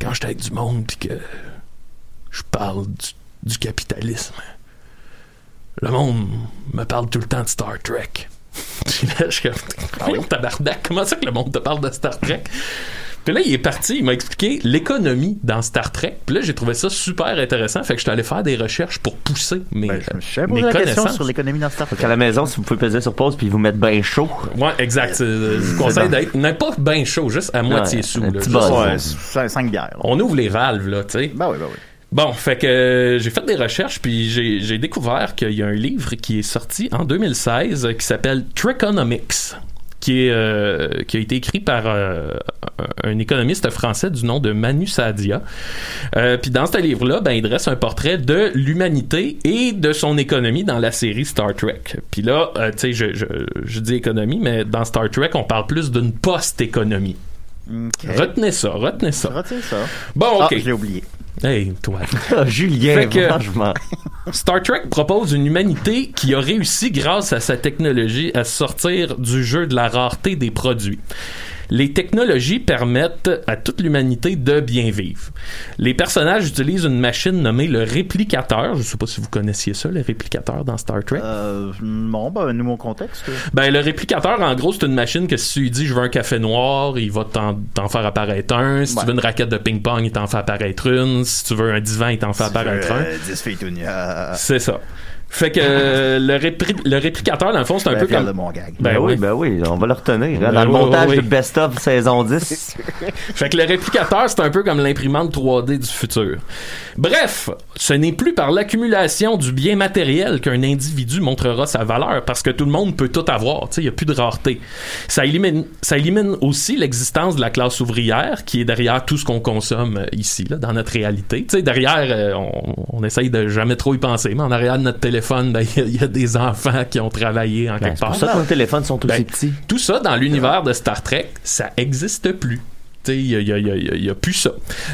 quand j'étais avec du monde puis que je parle du, du capitalisme, le monde me parle tout le temps de Star Trek. Puis là, je suis comme, voyons, tabarnak, comment ça que le monde te parle de Star Trek? Puis là, il est parti, il m'a expliqué l'économie dans Star Trek. Puis là, j'ai trouvé ça super intéressant. Fait que j'étais allé faire des recherches pour pousser mes, Ben, je me suis euh, posé mes la question connaissances. sur l'économie dans Star Fait Trek. qu'à la maison, si vous pouvez peser sur pause puis vous mettre bien chaud. Ouais, exact. C'est- Je vous conseille d'être, n'est pas bien chaud, juste à moitié Ouais, sous. un là, petit juste- buzz. Ouais, cinq, cinq bières. là. On ouvre les valves, là, tu sais. Ben oui, ben oui. Bon, fait que euh, j'ai fait des recherches puis j'ai découvert qu'il y a un livre qui est sorti en 2016 euh, qui s'appelle est euh, qui a été écrit par un économiste français du nom de Manu Sadia. Puis dans ce livre-là, ben il dresse un portrait de l'humanité et de son économie dans la série Star Trek. Puis là, tu sais, je, je dis économie, mais dans Star Trek, on parle plus d'une post-économie. Retenez ça, retenez ça. Retiens ça. Bon, Ah, ok. je l'ai oublié. Hey, toi. Ah, Julien, que- franchement. Star Trek propose une humanité qui a réussi grâce à sa technologie à sortir du jeu de la rareté des produits. Les technologies permettent à toute l'humanité de bien vivre. Les personnages utilisent une machine nommée le réplicateur. Je sais pas si vous connaissiez ça, le réplicateur dans Star Trek. Euh, non, ben, nouveau contexte. Ben, le réplicateur, en gros, c'est une machine que si tu lui dis je veux un café noir, il va t'en, faire apparaître un. Si Ouais. tu veux une raquette de ping-pong, il t'en fait apparaître une. Si tu veux un divan, il t'en fait apparaître un. Euh, 10 filles tout nues. Ah, C'est ça. Fait que euh, le, réplicateur, dans le fond, c'est un Ben, peu comme. de mon gag. Ben, Ben oui, oui. ben oui, on va le retenir. hein, Ben dans le oui, montage oui, de Best of saison 10. Fait que le réplicateur, c'est un peu comme l'imprimante 3D du futur. Bref, ce n'est plus par l'accumulation du bien matériel qu'un individu montrera sa valeur, parce que tout le monde peut tout avoir, tu sais, il n'y a plus de rareté. Ça élimine, ça élimine aussi l'existence de la classe ouvrière, qui est derrière tout ce qu'on consomme euh, ici, là, dans notre réalité. Tu sais, derrière, euh, on, on essaye de jamais trop y penser, mais en arrière de notre téléphone, ben, il y y, a des enfants qui ont travaillé en Ben, quelque c'est part. pour ça que nos téléphones sont aussi Ben, petits. Tout ça, dans l'univers de Star Trek, ça existe plus. Tu sais, il y a, y a- y a- y a- il y a plus ça.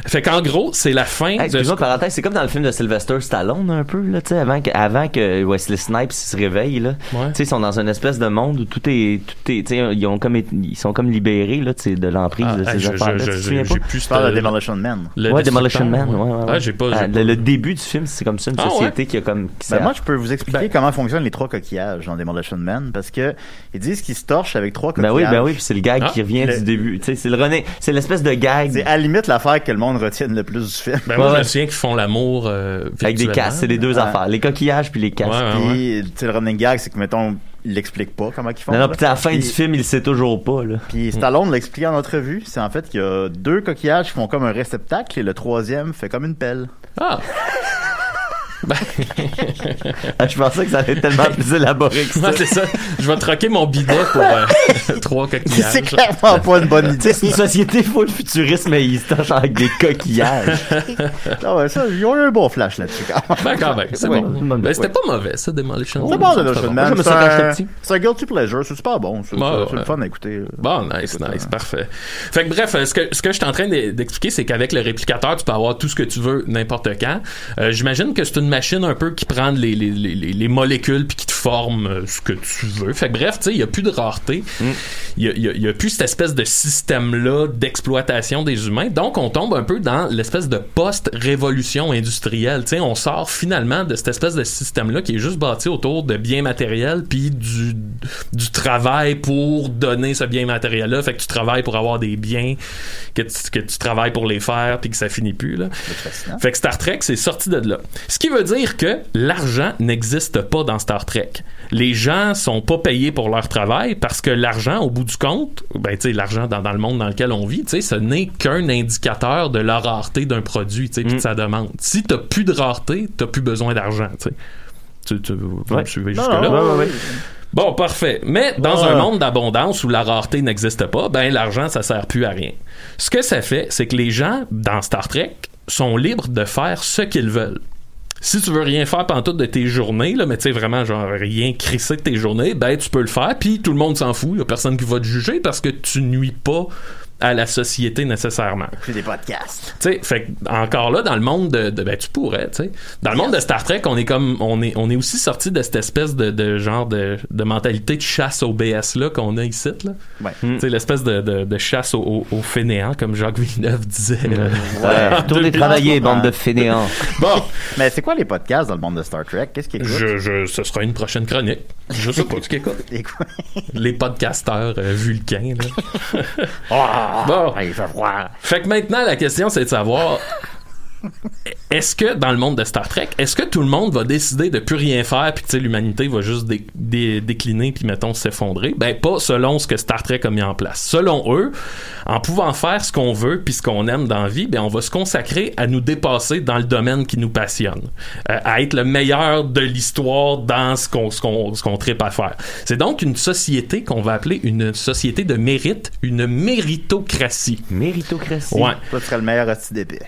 Fait qu'en gros, c'est la fin Hey, de... Parenthèse, c'est comme dans le film de Sylvester Stallone, un peu, là, tu sais, avant que, avant que Wesley Snipes se réveille, là. Tu sais, ils sont dans une espèce de monde où tout est, tout est, ils ont comme, ils sont comme libérés, là, de l'emprise Ah, de ces affaires-là. j'ai plus de Demolition Man. Le ouais, Demolition Man, ouais, ouais, ouais. Ah, j'ai pas... Ah, le, le début du film, c'est comme ça, une Ah, société ouais? qui a comme, qui Ben, s'est- moi, je peux vous expliquer comment fonctionnent les trois coquillages dans Demolition Man parce que ils disent qu'ils se torchent avec trois Ben coquillages. oui, ben oui, puis c'est le gag Ah. qui revient Le- du début. Tu sais, c'est le René, c'est l'espèce de gag C'est à la limite l'affaire que le monde retienne le plus du film. Ben, moi, Ouais, je me souviens qu'ils font l'amour euh, avec des casques. C'est les deux Ouais. affaires, les coquillages puis les casques. Ouais, ouais, ouais. Puis, tu sais, le running gag, c'est que, mettons, il l'explique pas comment ils font. Non, non, puis à la fin Puis- du film, il sait toujours pas, là. Puis Stallone l'explique en entrevue, c'est en fait qu'il y a deux coquillages qui font comme un réceptacle et le troisième fait comme une pelle. Ah! Ah, je pensais que ça allait être tellement plus élaboré que ça. Ouais, c'est ça. Je vais troquer mon bidet pour euh, trois coquillages. C'est clairement pas une bonne idée. C'est une société full futuriste, mais ils se torchent avec des coquillages. Ah ouais, ça, ils ont eu un bon flash là-dessus quand même. Ben, quand même, c'est Oui. bon. Ben, c'était pas mauvais, ça, Demolition C'est bon, Demolition Man. Me C'est un- petit. c'est un guilty pleasure, c'est super bon. C'est ouais. le fun à écouter. Bon, nice, nice, parfait. Fait que bref, euh, ce que, ce que je suis en train de- d'expliquer, c'est qu'avec le réplicateur, tu peux avoir tout ce que tu veux n'importe quand. Euh, J'imagine que c'est une machine un peu qui prend les, les, les, les- les molécules puis qui te forme euh, ce que tu veux. Fait que bref, tu sais, il y a plus de rareté. Il a, il y a- y a plus cette espèce de système-là d'exploitation des humains. Donc, on tombe un peu dans l'espèce de post-révolution industrielle. Tu sais, on sort finalement de cette espèce de système-là qui est juste bâti autour de biens matériels puis du, du travail pour donner ce bien matériel-là. Fait que tu travailles pour avoir des biens, que tu, que tu travailles pour les faire puis que ça finit plus, là. Fait que Star Trek, c'est sorti de là. Ce qui veut dire que l'argent n'existe pas dans Star Trek. Les gens sont pas payés pour leur travail parce que l'argent, au bout du compte, ben, tu l'argent dans, dans le monde dans lequel on vit, tu ce n'est qu'un indicateur de la rareté d'un produit, tu sais, puis de sa demande. Si t'as plus de rareté, t'as plus besoin d'argent, tu. Tu, tu, vous me suivez jusque-là? ouais, ouais, ouais. Bon, parfait. Mais dans un monde d'abondance où la rareté n'existe pas, ben l'argent, ça sert plus à rien. Ce que ça fait, c'est que les gens, dans Star Trek, sont libres de faire ce qu'ils veulent. Si tu veux rien faire pendant toutes de tes journées, là, mais tu sais vraiment genre rien crisser de tes journées, ben tu peux le faire, puis tout le monde s'en fout, y a personne qui va te juger parce que tu nuis pas à la société nécessairement. C'est des podcasts. Tu sais, fait encore là, dans le monde de, de- ben, tu pourrais, tu sais. Dans le monde de Star Trek, on est comme, on est, on est aussi sorti de cette espèce de, de genre de, de mentalité de chasse au BS là qu'on a ici, là. Ouais. Tu sais, l'espèce de, de, de chasse au, au, au fainéant, comme Jacques Villeneuve disait. euh, Ouais, en retournez 2000. travailler, bande de fainéants. Bon, Mais c'est quoi les podcasts dans le monde de Star Trek? Qu'est-ce qu'ils je, je, ce sera une prochaine chronique. Je sais pas ce qu'il écoute. Et quoi? Les podcasteurs euh, vulcains, là. Ah, Bon. il fait froid. Fait que maintenant, la question, c'est de savoir est-ce que dans le monde de Star Trek, est-ce que tout le monde va décider de plus rien faire puis que l'humanité va juste dé- dé- décliner puis mettons s'effondrer? Ben pas selon ce que Star Trek a mis en place. Selon eux, en pouvant faire ce qu'on veut puis ce qu'on aime dans la vie, ben on va se consacrer à nous dépasser dans le domaine qui nous passionne, Euh, à être le meilleur de l'histoire dans ce qu'on ce tripe à faire. C'est donc une société qu'on va appeler une société de mérite, une méritocratie. Méritocratie. Ouais. Toi, tu serais le meilleur d'épée.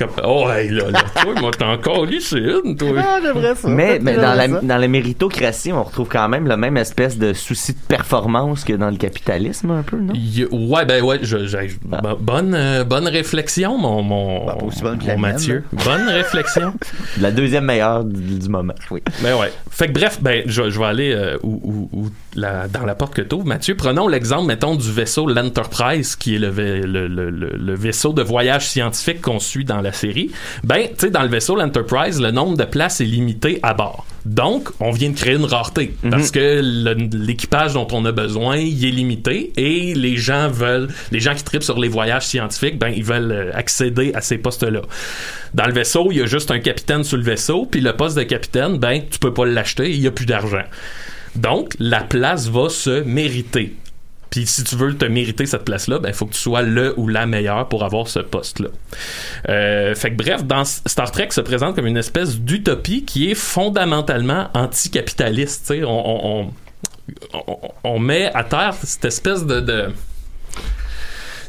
Comme, oh, hey, là, là, toi, moi, encore lu, c'est une, toi. Ah, j'aimerais ça. Mais, mais dans, la, ça. dans la méritocratie, on retrouve quand même le même espèce de souci de performance que dans le capitalisme, un peu, non? Il- ouais, ben ouais, je, je- bo- bonne, euh, bonne réflexion, mon, mon, Bah, aussi bonne mon la Mathieu. Bonne réflexion. La deuxième meilleure du, du moment, oui. Ben ouais. Fait que bref, ben je, je vais aller euh, où- où- où la- dans la porte que t'ouvres. Mathieu, prenons l'exemple, mettons, du vaisseau l'Enterprise, qui est le, vai- le, le- le- le vaisseau de voyage scientifique qu'on suit dans la série. Ben, tu sais, dans le vaisseau l'Enterprise, le nombre de places est limité à bord. Donc, on vient de créer une rareté parce que l'équipage dont on a besoin, il est limité et les gens veulent, les gens qui tripent sur les voyages scientifiques, ben ils veulent euh, accéder à ces postes-là. Dans le vaisseau, il y a juste un capitaine sur le vaisseau, puis le poste de capitaine, ben tu peux pas l'acheter, il y a plus d'argent. Donc, la place va se mériter. Puis si tu veux te mériter cette place-là, ben il faut que tu sois le ou la meilleure pour avoir ce poste-là. Euh, fait que bref, dans Star Trek se présente comme une espèce d'utopie qui est fondamentalement anticapitaliste. On, on, on, on- met à terre cette espèce de,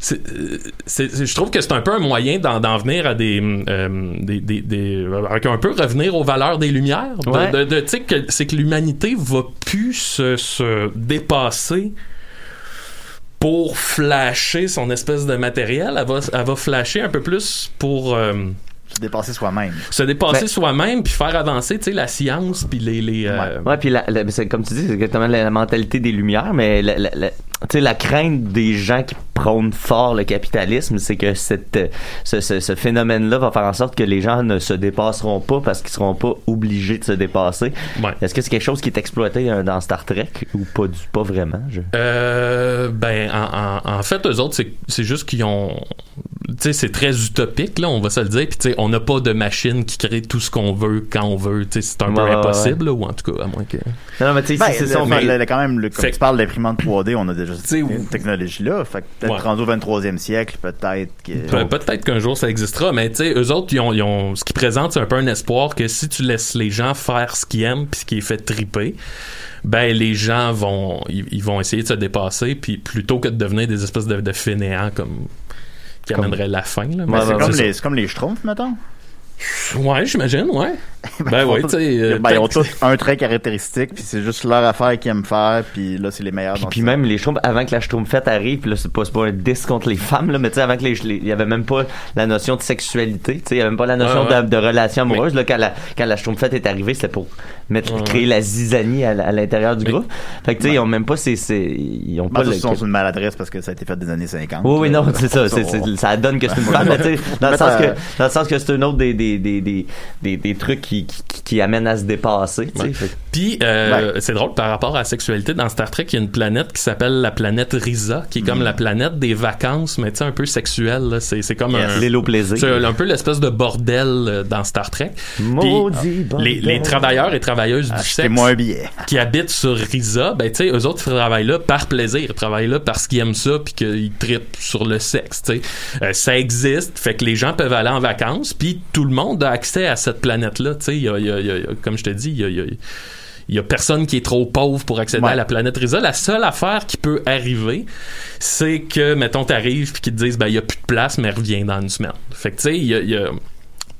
je trouve que c'est un peu un moyen d'en, venir à des, euh, des, des, des- avec un peu revenir aux valeurs des lumières De- Ouais. c'est que l'humanité va plus se, se dépasser pour flasher son espèce de matériel elle va, elle va flasher un peu plus pour euh, Se dépasser soi-même. se dépasser Ben- soi-même puis faire avancer tu sais la science puis les, les euh, Ouais, puis la, comme tu dis, c'est exactement la, la mentalité des Lumières, mais la, la- la- tu sais, la crainte des gens qui prônent fort le capitalisme, c'est que cette, euh, ce, ce- ce phénomène-là va faire en sorte que les gens ne se dépasseront pas parce qu'ils seront pas obligés de se dépasser. Ouais. Est-ce que c'est quelque chose qui est exploité euh, dans Star Trek ou pas du pas vraiment? Je... Euh, ben, en, en, en fait, eux autres, c'est, c'est juste qu'ils ont. Tu sais, c'est très utopique, là, on va se le dire. Puis, tu sais, on n'a pas de machine qui crée tout ce qu'on veut quand on veut. Tu sais, c'est un Ouais, peu ouais, impossible, là, ou en tout cas, à moins que. Non, non, mais tu sais, Ben, c'est c'est ça, le- mais- quand même, le, comme Fait- tu parles d'imprimante 3D, on a déjà sais, cette technologie-là. Fait que peut-être Ouais. rendu au 23e siècle, peut-être que... Peut-être qu'un jour ça existera, mais tu sais, eux autres, ils ont, ils ont- ce qu'ils présentent, c'est un peu un espoir que si tu laisses les gens faire ce qu'ils aiment puis ce qui est fait triper, ben les gens vont, ils, ils vont essayer de se dépasser, puis plutôt que de devenir des espèces de, de fainéants comme qui Comme- amèneraient la fin. Là, Ben, Mais comme, c'est comme les Schtroumpfs, mettons. Ouais, j'imagine, ouais. Ben ouais, tous- tu sais. euh, ben, ils ont tous un trait caractéristique, puis c'est juste leur affaire qu'ils aiment faire, puis là, c'est les meilleurs Puis, puis même les Schtroumpfs, avant que la Schtroumpfette arrive, puis là, c'est pas, c'est pas un diss contre les femmes, là, mais tu sais, avant que les, il y avait même pas la notion de sexualité, tu sais, il y avait même pas la notion. De, de relation amoureuse, là, quand la, quand la Schtroumpfette est arrivée, c'était pour mettre, créer la zizanie à, l'intérieur du Mais- groupe. Fait que, tu sais, ils ont même pas ces, ces- ils ont Ben, pas le, sont une maladresse parce que ça a été fait des années 50. oui, oui, non, c'est ça, ça donne que c'est une femme, mais tu sais, dans le sens que, dans le sens que c'est un autre des, des, des, des trucs qui, qui, qui amènent à se dépasser. Ouais. Puis, euh, c'est drôle, par rapport à la sexualité, dans Star Trek, il y a une planète qui s'appelle la planète Risa, qui est Mm. comme la planète des vacances, mais tu sais, un peu sexuelle. C'est, comme un... Plaisir. C'est un peu l'espèce de bordel euh, dans Star Trek. Maudit les, les bordel. travailleurs et travailleuses du sexe un billet. qui habitent sur Risa, ben tu sais, eux autres travaillent là par plaisir, ils travaillent là parce qu'ils aiment ça puis qu'ils trippent sur le sexe, tu sais. Euh, ça existe, fait que les gens peuvent aller en vacances, puis tout le monde a accès à cette planète-là, tu sais. Il y a, il y a- il y a- comme je te dis, il y a, il y personne qui est trop pauvre pour accéder Ouais. à la planète Risa. La seule affaire qui peut arriver, c'est que, mettons, t'arrives puis qu'ils te disent, ben, il y a plus de place, mais reviens dans une semaine. Fait que, tu sais, il y a, il y a-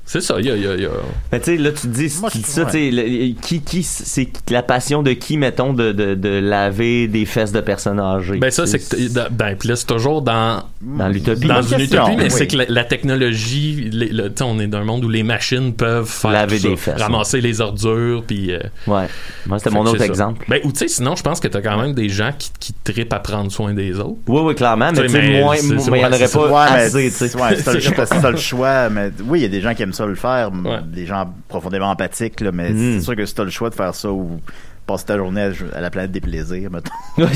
c'est ça, il y a, il y a- il y a- Mais tu sais, là, tu dis, Moi, tu je- dis ça, ouais. tu sais, le- qui, qui, c'est la passion de qui, mettons, de, de, de laver des fesses de personnes âgées? Ben ça, c'est que ben puis là c'est toujours dans Dans l'utopie. dans une question, utopie, mais oui. c'est que la, la technologie, tu sais, on est dans un monde où les machines peuvent faire Laver tout ça, des fesses, ramasser les ordures, puis. euh, Ouais. Moi, c'était mon autre ça. exemple. Ben ou tu sais, sinon je pense que t'as quand même des gens qui, qui trippent à prendre soin des autres. Oui, oui, clairement, mais Tu sais, moins, c'est- moins- c'est- il y en aurait pas assez, tu c'est sais. ouais, c'est ça le choix, c'est ça le choix, mais oui, il y a des gens qui aiment ça le faire, Ouais. des gens profondément empathiques, là, mais Mm. c'est sûr que si t'as le choix de faire ça ou passer ta journée à, à la planète des plaisirs, mettons.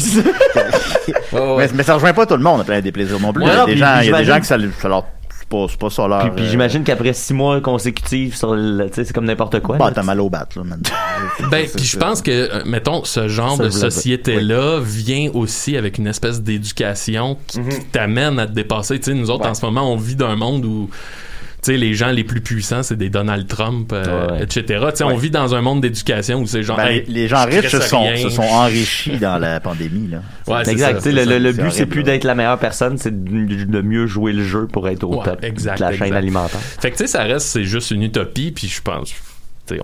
Ouais. Mais, mais ça rejoint pas tout le monde, la planète des plaisirs non plus. Ouais, il y a des gens, y a des j'imagine- gens que ça, le- ça leur, c'est pas, pas ça leur. Puis, puis euh, j'imagine qu'après six mois consécutifs sur c'est comme n'importe quoi. Bah, t'as mal au bat, là. Ben, puis je pense que, euh, mettons, ce genre Ça, de société-là vient aussi avec une espèce d'éducation qui, Mhm. qui t'amène à te dépasser. Tu sais, nous autres, Ouais. en ce moment, on vit dans un monde où, sais, les gens les plus puissants, c'est des Donald Trump, euh, Ouais. etc. Tu sais, on vit dans un monde d'éducation où c'est genre, Ben, hey, les, gens riches se sont, se enrichis dans la pandémie. Là. Ouais, c'est exact. ça, le, ça. le- le but, c'est plus d'être la meilleure personne, c'est de, de mieux jouer le jeu pour être au Ouais, top exact, de la chaîne exact. alimentaire. Fait que tu sais, ça reste, c'est juste une utopie, puis je pense,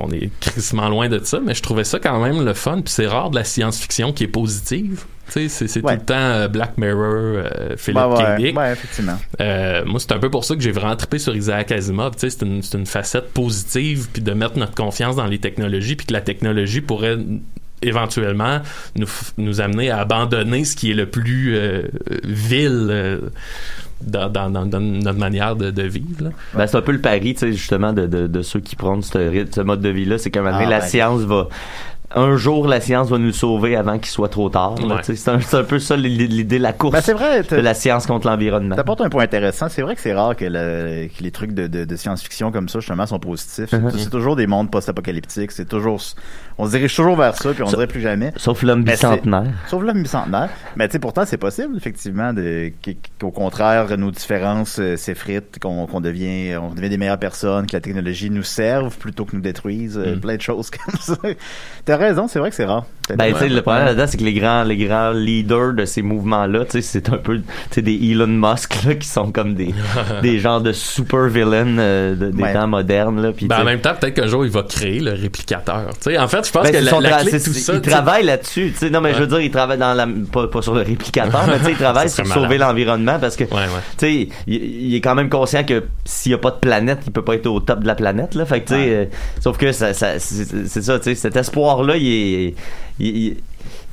on est crissement loin de ça, mais je trouvais ça quand même le fun, puis c'est rare de la science-fiction qui est positive. Tu sais, c'est, Ouais. tout le temps euh, Black Mirror, euh, Philip Ben ouais, K. Dick. ouais, effectivement. Euh, moi, c'est un peu pour ça que j'ai vraiment trippé sur Isaac Asimov. Tu sais, c'est une, c'est une facette positive, puis de mettre notre confiance dans les technologies, puis que la technologie pourrait éventuellement nous, nous amener à abandonner ce qui est le plus euh, vil euh, dans, dans- dans- dans notre manière de, de vivre. Ben, c'est un peu le pari, justement, de, de, de ceux qui prennent ce, mode de vie-là. C'est qu'à un moment donné, Ah, la science va. Un jour, la science va nous sauver avant qu'il soit trop tard. Ouais. C'est un, peu ça l'idée, la course Ben, vrai, de la science contre l'environnement. T'apportes un point intéressant. C'est vrai que c'est rare que, le- que les trucs de, de, de science-fiction comme ça, justement, sont positifs. Mhm. C'est toujours des mondes post-apocalyptiques. C'est toujours, on se dirige toujours vers ça, puis on Ça- dirait plus jamais. Sauf l'homme bicentenaire. Sauf l'homme bicentenaire. Mais tu sais, pourtant, c'est possible, effectivement, qu'au contraire, nos différences euh, s'effritent, qu'on qu'on devient, on devient des meilleures personnes, que la technologie nous serve plutôt que nous détruise, euh, Mm. plein de choses comme ça. Raison, c'est vrai que c'est rare. Ben, tu sais, le problème là-dedans, c'est que les grands, les grands leaders de ces mouvements-là, tu sais, c'est un peu, tu sais, des Elon Musk, là, qui sont comme des, des genres de super villains euh, de- des Ouais. temps modernes, là. Puis, Ben, en même temps, peut-être qu'un jour, il va créer le réplicateur. Tu sais, en fait, je pense Ben, que c'est la, la tra- clé de c'est- tout ça... il tu sais, travaille là-dessus. tu sais. Non, mais je veux dire, il travaille dans la, pas, pas sur le réplicateur, mais tu sais, il travaille Ça sur sauver l'environnement parce que, Ouais, ouais. tu sais, il, il est quand même conscient que s'il n'y a pas de planète, il peut pas être au top de la planète, là. Fait que, tu sais, euh, sauf que ça, ça- c'est c'est ça, tu sais, cet espoir-là, il est, il, il-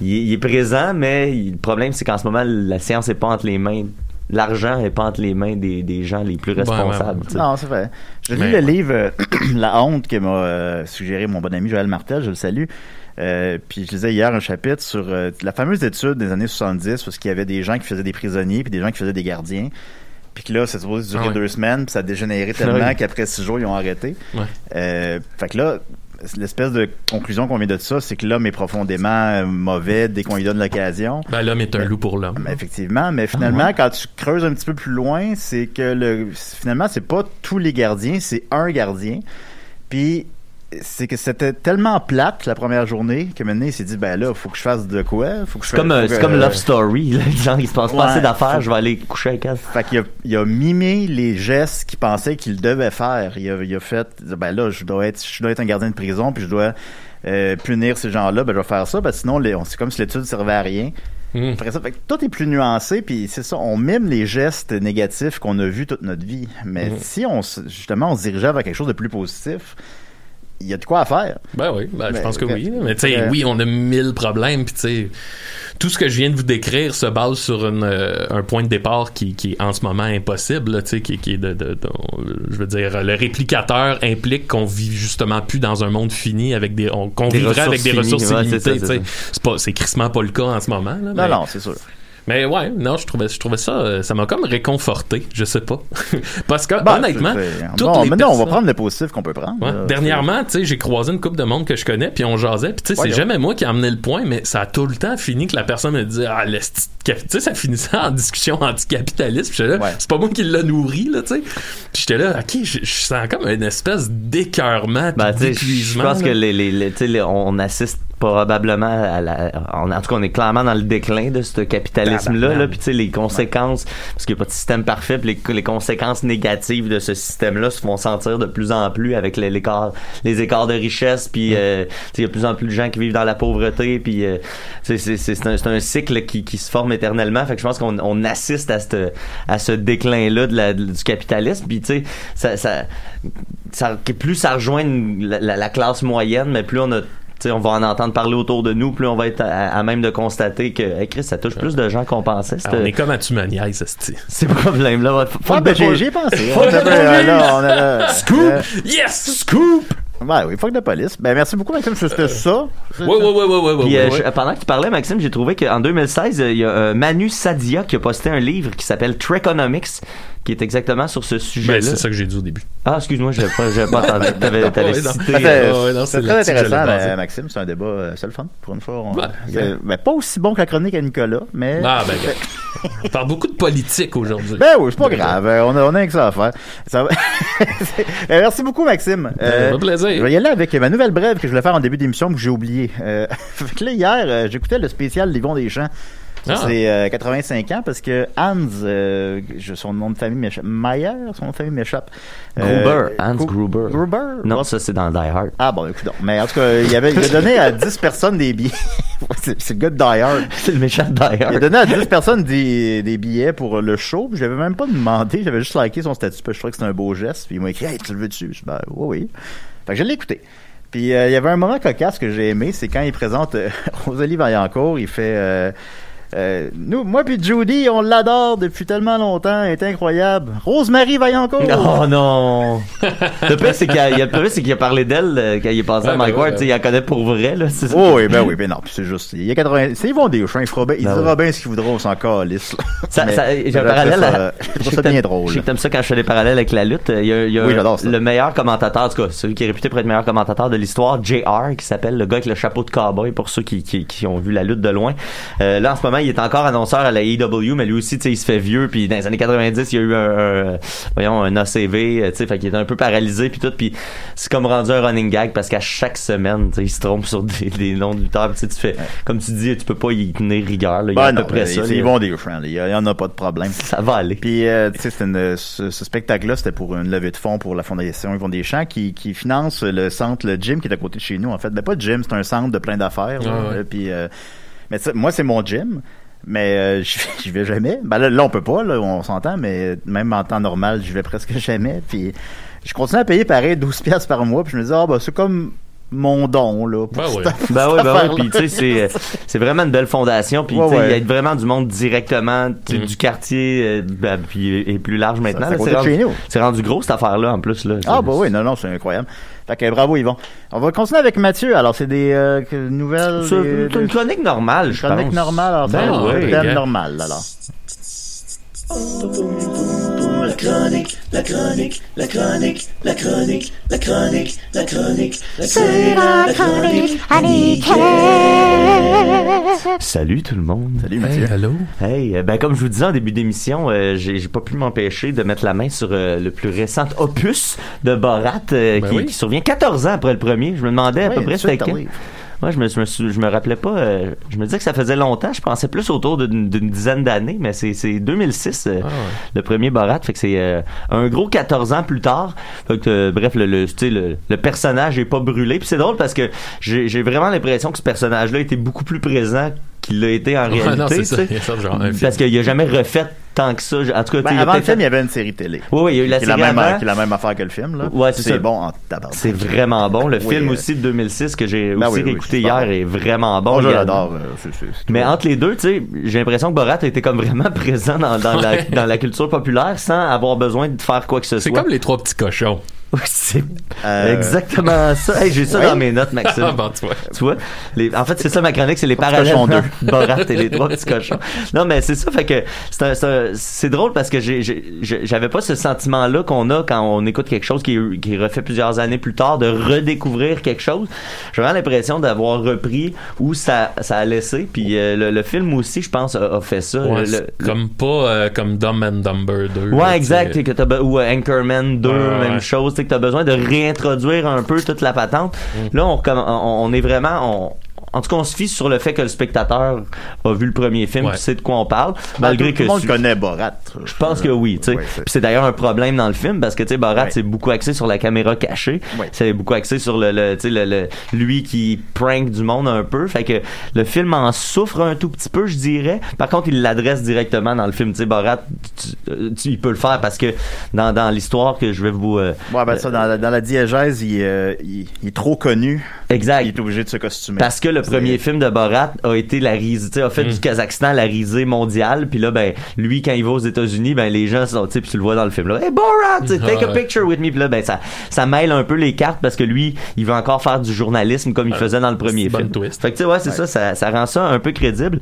il il présent, mais il- le problème, c'est qu'en ce moment, la science est pas entre les mains, l'argent est pas entre les mains des, des gens les plus ouais, responsables, ouais. Non, c'est vrai. J'ai lu le livre euh, La honte que m'a euh, suggéré mon bon ami Joël Martel, je le salue. Euh, puis je lisais hier un chapitre sur euh, la fameuse étude des années 70 parce qu'il y avait des gens qui faisaient des prisonniers puis des gens qui faisaient des gardiens. Puis que là, ça supposé durer Ah ouais. deux semaines, puis ça a dégénéré tellement Ouais. qu'après six jours, ils ont arrêté. Ouais. Euh, fait que là, l'espèce de conclusion qu'on vient de ça, c'est que l'homme est profondément euh, mauvais dès qu'on lui donne l'occasion. Ben, l'homme est un loup pour l'homme. Ben, effectivement, mais finalement, quand tu creuses un petit peu plus loin, c'est que le finalement, c'est pas tous les gardiens, c'est un gardien. Puis c'est que c'était tellement plate la première journée que maintenant il s'est dit ben là, faut que je fasse de quoi? Faut que je C'est comme, fasse- euh, que- comme Love Story, là. Genre, il se passe pas assez d'affaires, faut- je vais aller coucher avec elle. Fait qu'il a, il a mimé les gestes qu'il pensait qu'il devait faire. Il a, il a fait, ben là, je dois être, je dois être un gardien de prison, puis je dois euh, punir ces gens-là, ben je vais faire ça, parce que sinon, les- on- c'est comme si l'étude servait à rien. Mm. Après ça, fait que tout est plus nuancé, puis c'est ça, on mime les gestes négatifs qu'on a vus toute notre vie. Mais Mm. si on, justement, on se dirigeait vers quelque chose de plus positif, il y a de quoi à faire. Ben oui, ben, je pense que oui. Mais tu sais, euh, oui, on a mille problèmes, puis tu sais, tout ce que je viens de vous décrire se base sur une, euh, un point de départ qui, qui est en ce moment impossible, là, tu sais, qui, qui est de, de- de- je veux dire, le réplicateur implique qu'on vit justement plus dans un monde fini avec des, on- qu'on vivrait avec ressources des finies, ressources ouais, c'est illimitées, ça, c'est tu sais. C'est pas, c'est crissement pas le cas en ce moment, là, Non, mais- non, c'est sûr. Mais ouais, non, je trouvais, je trouvais ça, euh, ça m'a comme réconforté, je sais pas. Parce que, Ben, honnêtement, toutes bon, les mais non, on va prendre le positif qu'on peut prendre. Ouais. là. Dernièrement, tu sais, j'ai croisé une couple de monde que je connais, puis on jasait, puis tu sais, c'est jamais moi qui ai amené le point, mais ça a tout le temps fini que la personne me dit ah cap- tu sais, ça finissait en discussion anticapitaliste, puis j'étais là, Ouais. c'est pas moi qui l'a nourri là, tu sais, puis j'étais là, ok, je, sens comme une espèce d'écœurement, Ben, tu sais, je d'épuisement. pense que là. les, les, les- tu sais, les- on assiste probablement à la, en, en tout cas, on est clairement dans le déclin de ce capitalisme-là, là, puis tu sais, les conséquences, parce qu'il n'y a pas de système parfait, puis les, les conséquences négatives de ce système-là se font sentir de plus en plus avec les, l'écart, les écarts de richesse, puis euh, tu sais, il y a de plus en plus de gens qui vivent dans la pauvreté, puis euh, c'est, c'est, c'est un, un cycle qui, qui se forme éternellement, fait que je pense qu'on on assiste à, cette, à ce déclin-là de la, du capitalisme, puis tu sais, ça, ça, ça, plus ça rejoint la- la classe moyenne, mais plus on a on va en entendre parler autour de nous, plus on va être à, à même de constater que hey, Chris, ça touche plus de gens qu'on pensait. Ah, on est comme à Tumaniaise, esti. Ces problèmes-là. Ouais, faut- faut Ah, ben, j'ai, pensé. Peu, euh, là, là, Scoop! euh, Yes! Scoop! Ouais, oui, fuck de police. Ben, merci beaucoup, Maxime. C'était ça. Ouais, ouais, ouais, ouais, ouais, ouais. Puis, euh, ouais. je- pendant que tu parlais, Maxime, j'ai trouvé qu'en 2016, euh, il y a euh, Manu Sadia qui a posté un livre qui s'appelle Trekonomics, qui est exactement sur ce sujet-là. Ben, c'est ça que j'ai dit au début. Ah, excuse-moi, je n'avais pas, j'avais pas entendu. T'avais, t'avais Ouais, non. cité. C'est- euh, c'est très intéressant, mais, passer. Maxime. C'est un débat, euh, c'est le fun. Pour une fois, on- ben, pas aussi bon que la chronique à Nicolas, mais. Ah, ben, on parle beaucoup de politique aujourd'hui. Ben oui, c'est pas grave. euh, On a, on a que ça à faire. Ça va- Euh, Merci beaucoup, Maxime. Euh, plaisir. Je vais y aller avec ma nouvelle brève que je voulais faire en début d'émission que j'ai oublié. Euh, fait que là, hier, euh, j'écoutais le spécial Livon des Champs. Ah. C'est euh, 85 ans parce que Hans, euh, son nom de famille m'échappe. Mayer, son nom de famille m'échappe. Euh, Gruber, Hans Gru- Gruber. Gruber? Non, ça, c'est dans Die Hard. Ah bon, écoute. Mais en tout cas, il, avait, il a donné à 10 personnes des billets. c'est le gars de Die Hard. C'est le méchant de Die Il a Hard. donné à 10 personnes des, des billets pour le show. Je l'avais même pas demandé. J'avais juste liké son statut. Parce que je trouvais que c'était un beau geste. Puis il m'a écrit Hey, tu le veux dessus? Je dis, ben, oui, oui. Fait que je l'ai écouté. Puis euh, il y avait un moment cocasse que j'ai aimé. C'est quand il présente euh, Rosalie Vaillancourt. Il fait. euh, euh, nous, moi puis Judy, on l'adore depuis tellement longtemps, elle est incroyable. Rosemary Vaillancourt. Oh non! le pire, c'est qu'il a, a- le pire, c'est qu'il a parlé d'elle euh, quand il est passé à Ouais, Mike ben Ward. ouais, tu sais, Il la connaît pour vrai, là. Ça. Oh, oui, ben oui, ben non, puis c'est juste, il y a 80, c'est Yvon Deschamps, il fera bien, il Ben dira bien ce qu'il voudra, on s'en calisse. Ça, ça, j'ai un parallèle ça, à- Je trouve ça bien drôle. Je sais que t'aimes ça quand je fais des parallèles avec la lutte. Il y a, il y a Oui, j'adore ça. le meilleur commentateur, en tout cas, celui qui est réputé pour être le meilleur commentateur de l'histoire, JR, qui s'appelle le gars avec le chapeau de cowboy, pour ceux qui, qui, qui ont vu la lutte de loin. Euh, là, en ce moment, il est encore annonceur à la AEW, mais lui aussi, tu sais, il se fait vieux, puis dans les années 90, il y a eu un, un- voyons, un ACV, euh, tu sais, fait qu'il est un peu paralysé, puis tout, puis c'est comme rendu un running gag, parce qu'à chaque semaine, tu sais, il se trompe sur des, des noms de lutteurs, puis tu sais, tu fais, comme tu dis, tu peux pas y tenir rigueur, là, il y a Ben à non, peu près ça. là. Yvon Deschamps, là, il y, en a pas de problème. Ça va aller. Puis, euh, tu sais, c'était une- ce, ce spectacle-là, c'était pour une levée de fonds pour la Fondation Yvon Deschamps qui, qui finance le centre, le gym qui est à côté de chez nous, en fait. Ben, pas de gym, c'est un centre de plein d'affaires. là. Ah ouais. Puis, euh, mais moi, c'est mon gym. Mais euh, j'y vais- jamais. Ben là, là, on peut pas, là, on s'entend, mais même en temps normal, j'y vais presque jamais. Puis je continue à payer pareil 12 pièces par mois. Puis je me dis, ah bah c'est comme mon don, là. pour Ben Ben oui, ben oui, puis tu sais, c'est, euh, c'est vraiment une belle fondation, puis Ouais, tu sais, il ouais. y a vraiment du monde directement Mm. du quartier, euh, ben, puis et plus large maintenant. c'est là. rendu, chez nous. c'est rendu gros cette affaire-là en plus. Là. Ah bah oui, non, non, c'est incroyable. Fait que bravo Yvon. On va continuer avec Mathieu. Alors c'est des euh, nouvelles. C'est une chronique normale, je chronique pense. normale. Alors, Ben oui, un thème normal alors. La chronique, la chronique, la chronique, la chronique, la chronique, la chronique, c'est la chronique Salut tout le monde. Salut Mathieu. hello. Hey, euh, ben comme je vous disais en début d'émission, euh, j'ai, pas pu m'empêcher de mettre la main sur euh, le plus récent opus de Borat euh, Ben qui, oui. qui survient 14 ans après le premier. Je me demandais à Ouais, peu près c'était. Moi, je me, je me, sou- je me rappelais pas. euh, je me disais que ça faisait longtemps. Je pensais plus autour d'une dizaine d'années, mais c'est c'est 2006 euh, Ah ouais. le premier Borat. Fait que c'est euh, un gros 14 ans plus tard. Fait que, euh, bref, le, le, tu sais, le, le personnage est pas brûlé. Puis c'est drôle parce que j'ai vraiment l'impression que ce personnage-là était beaucoup plus présent qu'il l'a été en Ouais, réalité. non, ça. genre. Parce qu'il a jamais refait tant que ça. En tout cas, tu sais, Ben, avant le film, il y avait une série télé. Oui, oui, il y a eu la série même, avant. qui est la même affaire que le film là. Ouais, c'est ça. bon en. C'est vraiment bon. Le Oui, film euh, aussi de 2006 que j'ai Ben aussi oui, oui, réécouté c'est hier bon. est vraiment bon. Également. l'adore. euh, c'est- c'est- c'est Mais entre les deux, tu sais, j'ai l'impression que Borat a été comme vraiment présent dans, dans, la, dans la culture populaire sans avoir besoin de faire quoi que ce C'est soit. comme les trois petits cochons. Oui, c'est Euh, exactement ça. Hey, j'ai ça ouais. dans mes notes, Maxime. Ah, bon, tu vois. Tu vois? Les, en fait, c'est ça ma chronique, c'est les parallèles Borat et les trois petits cochons. Non, mais c'est ça, fait que c'est un- c'est drôle parce que j'avais pas ce sentiment-là qu'on a quand on écoute quelque chose qui est, qui refait plusieurs années plus tard, de redécouvrir quelque chose. J'ai vraiment l'impression d'avoir repris où ça, ça a laissé. Puis euh, le, le film aussi, je pense, a, a fait ça. Ouais, Le- c'est le- comme pas euh, comme Dumb and Dumber 2. Ouais, là, exact. tu. Que ou euh, Anchorman 2, Ouais, même ouais. chose. Tu sais, que t'as besoin de réintroduire un peu toute la patente. Mm. Là, on, on est vraiment, on, en tout cas, on se fie sur le fait que le spectateur a vu le premier film, Ouais. puis sait de quoi on parle, Ben, malgré que tout le monde connaît Borat. je pense que oui, tu sais. Ouais, c'est- Puis c'est d'ailleurs un problème dans le film parce que tu sais Borat Ouais. c'est beaucoup axé sur la caméra cachée. Ouais. C'est beaucoup axé sur le, le tu sais le, le- lui qui prank du monde un peu. Fait que le film en souffre un tout petit peu, je dirais. Par contre, il l'adresse directement dans le film. Tu sais Borat, tu- tu- il peut le faire parce que dans, dans l'histoire que je vais vous euh, Ouais, ben ça, dans, la- dans la diégèse, il, euh, il, il est trop connu. exact. Il est obligé de se costumer. Parce que le premier film de Borat a été la risée, tu sais, a fait Mm. du Kazakhstan la risée mondiale. Puis là, ben, lui, quand il va aux États-Unis, ben, les gens sont, tu tu le vois dans le film, là, Hey Borat, tu sais, take Ah a ouais. picture with me. Puis là, ben, ça, ça mêle un peu les cartes parce que lui, il veut encore faire du journalisme comme il faisait dans le premier film. bonne twist. Fait que, tu sais, ouais, c'est ça, ça, ça rend ça un peu crédible.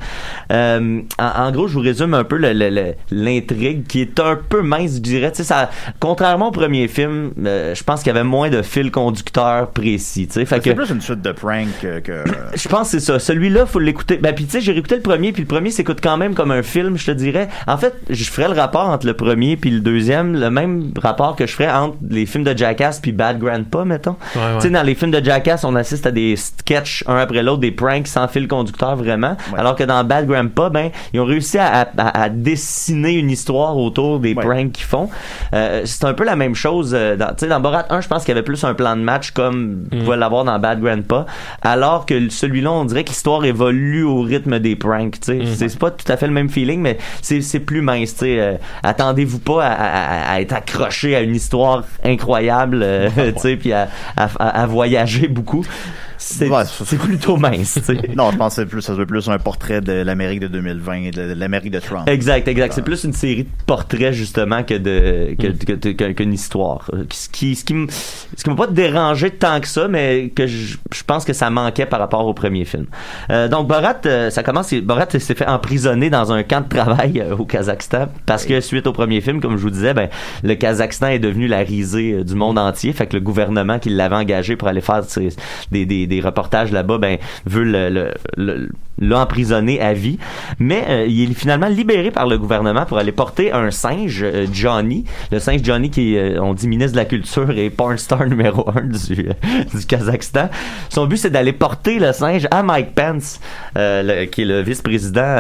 Euh, en, en gros, je vous résume un peu le- le- le- l'intrigue qui est un peu mince, je dirais. Tu sais, ça, contrairement au premier film, euh, je pense qu'il y avait moins de fil conducteur précis, tu sais. Fait que, C'est plus une suite de pranks que. que- je pense que c'est ça. Celui-là, faut l'écouter. Ben, puis tu sais, j'ai réécouté le premier, puis le premier s'écoute quand même comme un film, je te dirais. En fait, je ferais le rapport entre le premier puis le deuxième, le même rapport que je ferais entre les films de Jackass puis Bad Grandpa, mettons. Ouais, ouais. Tu sais, dans les films de Jackass, on assiste à des sketchs un après l'autre, des pranks sans fil conducteur vraiment. Alors que dans Bad Grandpa, ben, ils ont réussi à, à- à- dessiner une histoire autour des Ouais. pranks qu'ils font. Euh, c'est un peu la même chose. euh, dans, tu sais, dans Borat 1, je pense qu'il y avait plus un plan de match comme Mm. vous pouvez l'avoir dans Bad Grandpa. Alors que celui-là, on dirait que l'histoire évolue au rythme des pranks. tu sais. Mm. C'est c'est pas tout à fait le même feeling, mais c'est plus mince. tu sais. Euh, Attendez-vous pas à, à- à être accroché à une histoire incroyable, euh, tu sais, puis à, à- à- à voyager beaucoup. C'est Ouais, plutôt mince. tu sais. Non, je pense que c'est plus, ça veut plus un portrait de l'Amérique de 2020, de, de l'Amérique de Trump. Exact, exact. C'est plus une série de portraits justement que de que, que- que- qu'une histoire. Euh, Ce qui ce qui m- ce qui m'a pas dérangé tant que ça, mais que je, je pense que ça manquait par rapport au premier film. Euh, donc Borat, euh, ça commence. Borat s'est fait emprisonner dans un camp de travail euh, au Kazakhstan parce que suite au premier film, comme je vous disais, ben le Kazakhstan est devenu la risée du monde entier. Fait que le gouvernement qui l'avait engagé pour aller faire ces- des, des, des reportages là-bas, ben veut le, à vie. Mais euh, il est finalement libéré par le gouvernement pour aller porter un singe, euh, Johnny. Le singe Johnny qui est, euh, on dit, ministre de la Culture et porn star numéro un du, Kazakhstan. Son but, c'est d'aller porter le singe à Mike Pence, qui est le vice-président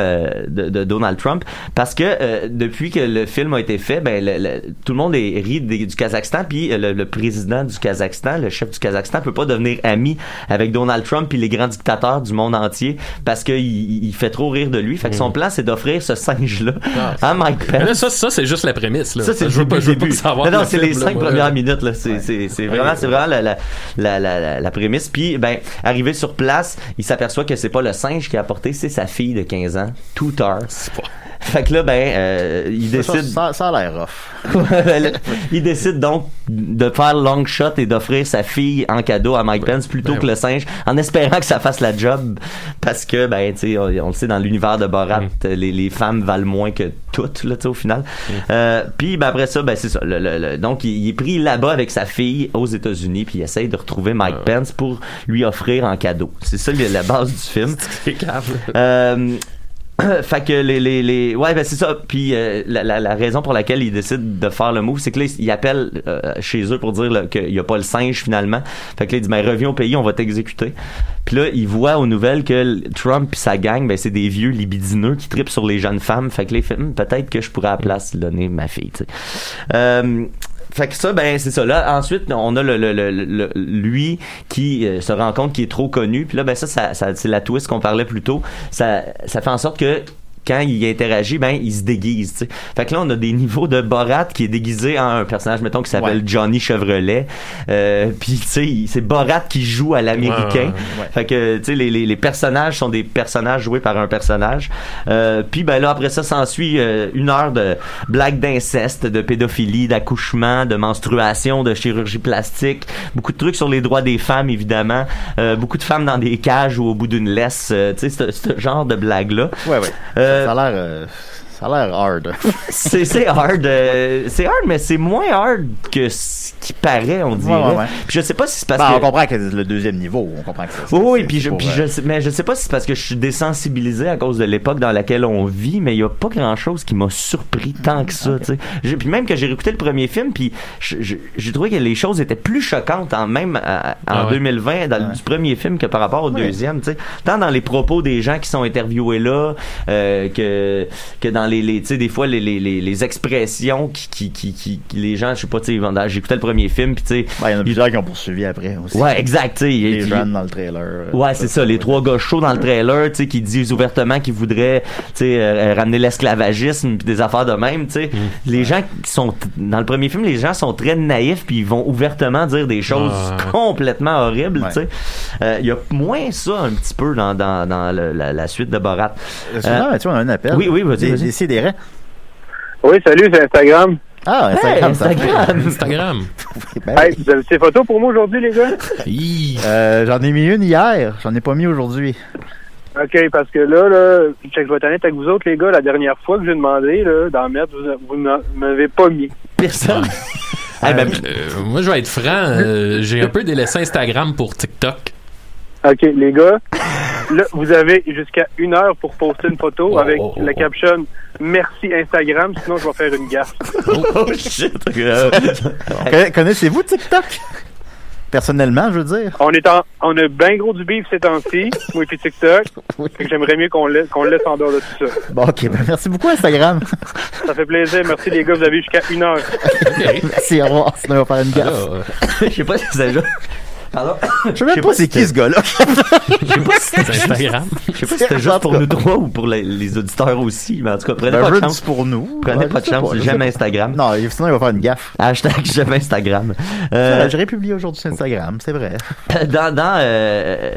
de, Donald Trump, parce que depuis que le film a été fait, ben, tout le monde est ri des- du Kazakhstan, puis le, le président du Kazakhstan, le chef du Kazakhstan, peut pas devenir ami avec Donald Trump puis les grands dictateurs du monde entier parce qu'il il fait trop rire de lui. Fait que son plan, c'est d'offrir ce singe-là à Mike Pence. ça, ça c'est juste la prémisse. Là. Ça, c'est je veux le pas, pas savoir. Non, c'est les cinq premières minutes. C'est, c'est, c'est vraiment, c'est vraiment la, la, la, la, la prémisse. Puis, ben, arrivé sur place, il s'aperçoit que c'est pas le singe qui a apporté, c'est sa fille de 15 ans, Tooter. Fait que là, ben, euh, il décide. ça, ça a l'air rough. il décide donc de faire long shot et d'offrir sa fille en cadeau à Mike Pence plutôt Ben que le singe, en espérant que ça fasse la job, parce que ben tu sais, on, on le sait dans l'univers de Borat, les, les femmes valent moins que toutes là, tu sais, au final. Euh, puis ben après ça, ben c'est ça. le- le- le- donc il, il est pris là-bas avec sa fille aux États-Unis, puis il essaye de retrouver Mike Pence pour lui offrir en cadeau. C'est ça la base du film. C'est. Euh, fait que les, les, les ouais ben c'est ça. Puis euh, la, la, la raison pour laquelle ils décident de faire le move c'est que là ils appellent euh, chez eux pour dire qu'il y a pas le singe finalement. Fait que là ils disent ben reviens au pays on va t'exécuter. Puis là ils voient aux nouvelles que Trump et sa gang ben c'est des vieux libidineux qui tripent sur les jeunes femmes. Fait que là il fait Hum, peut-être que je pourrais à la place donner ma fille tu sais. Euh, fait que ça, ben c'est ça. Là, ensuite, on a le, le, le- le- lui qui euh, se rend compte qu'il est trop connu. Puis là, ben ça, ça, ça- c'est la twist qu'on parlait plus tôt. Ça, ça fait en sorte que quand il interagit, ben il se déguise. tu sais. Fait que là, on a des niveaux de Borat qui est déguisé en un personnage, mettons, qui s'appelle Ouais. Johnny Chevrolet. Euh, Puis tu sais, c'est Borat qui joue à l'américain. Ouais, ouais. Fait que tu sais, les, les, les personnages sont des personnages joués par un personnage. Euh, puis ben là, après ça, s'ensuit euh, une heure de blagues d'inceste, de pédophilie, d'accouchement, de menstruation, de chirurgie plastique, beaucoup de trucs sur les droits des femmes, évidemment, Euh, beaucoup de femmes dans des cages ou au bout d'une laisse, euh, tu sais, ce, genre de blagues-là. Ouais, ouais. Euh, Ça a l'air. Euh, ça a l'air hard. c'est c'est hard euh, c'est hard mais c'est moins hard que ce qui paraît on dirait Ouais, ouais, ouais. puis je sais pas si c'est parce Ben, que on comprend que c'est le deuxième niveau. On comprend que c'est. oui, oui, puis je, pour, puis euh, je sais- mais je sais pas si c'est parce que je suis désensibilisé à cause de l'époque dans laquelle on vit, mais il y a pas grand chose qui m'a surpris tant que ça, tu sais. Puis même que j'ai réécouté le premier film, puis j'ai trouvé que les choses étaient plus choquantes en même à- en Ah ouais. 2020 dans le du premier film que par rapport au deuxième, tu sais. Tant dans les propos des gens qui sont interviewés là, euh, que que dans dans les, les tu sais, des fois, les, les, les, les expressions qui, qui, qui, qui, qui- les gens, je sais pas, tu sais, j'écoutais le premier film, puis tu sais. Ben, il y en a plusieurs qui ont poursuivi après aussi. Ouais, exact, tu sais. Les jeunes dans le trailer. euh, Ouais, c'est ça, les trois gars chauds dans le trailer, tu sais, qui disent ouvertement qu'ils voudraient, tu sais, euh, ramener l'esclavagisme puis des affaires de même, tu sais. Les gens qui sont dans le premier film, les gens sont très naïfs puis ils vont ouvertement dire des choses Ouais. complètement horribles, tu sais. Euh, Il y a moins ça un petit peu dans dans, dans le- la, la suite de Borat. Euh, Mathieu, on a un appel. oui, oui, vas-y, Des- vas-y. Décidérez? Oui, salut, c'est Instagram. Ah, Instagram, ça. Instagram. Instagram. Ben, Hey, vous avez ces photos pour moi aujourd'hui, les gars? Euh, J'en ai mis une hier. J'en ai pas mis aujourd'hui. OK, parce que là, là, je vais être honnête avec vous autres, les gars, la dernière fois que j'ai demandé là, d'en mettre, vous, vous m'avez pas mis. Personne. Ben, Euh, moi, je vais être franc. euh, J'ai un peu délaissé Instagram pour TikTok. OK, les gars, là, vous avez jusqu'à une heure pour poster une photo Oh, avec oh, oh, la oh. caption « Merci Instagram, sinon je vais faire une gaffe. oh shit. Euh, Conna- Connaissez-vous TikTok? Personnellement, je veux dire. On est en, on a bien gros du bif ces temps-ci, moi et puis TikTok. Fait que j'aimerais mieux qu'on le laisse en dehors de tout ça. Bon, ok. Ben, merci beaucoup, Instagram. Ça fait plaisir. Merci les gars, vous avez jusqu'à une heure. merci, au revoir. Sinon, on va faire une gaffe. Euh, Je sais pas si c'est déjà. Pardon? Je sais même pas c'est qui ce gars-là. Je sais pas si c'est Instagram. Je sais pas si c'était juste pour nous trois ou pour les, les auditeurs aussi, mais en tout cas, prenez Ben, pas de chance. pour nous. Prenez Ouais, pas de chance, j'aime. Instagram. Non, sinon, il va faire une gaffe. Hashtag j'aime Instagram. Euh, J'aurais publié aujourd'hui sur Instagram, c'est vrai. dans dans euh,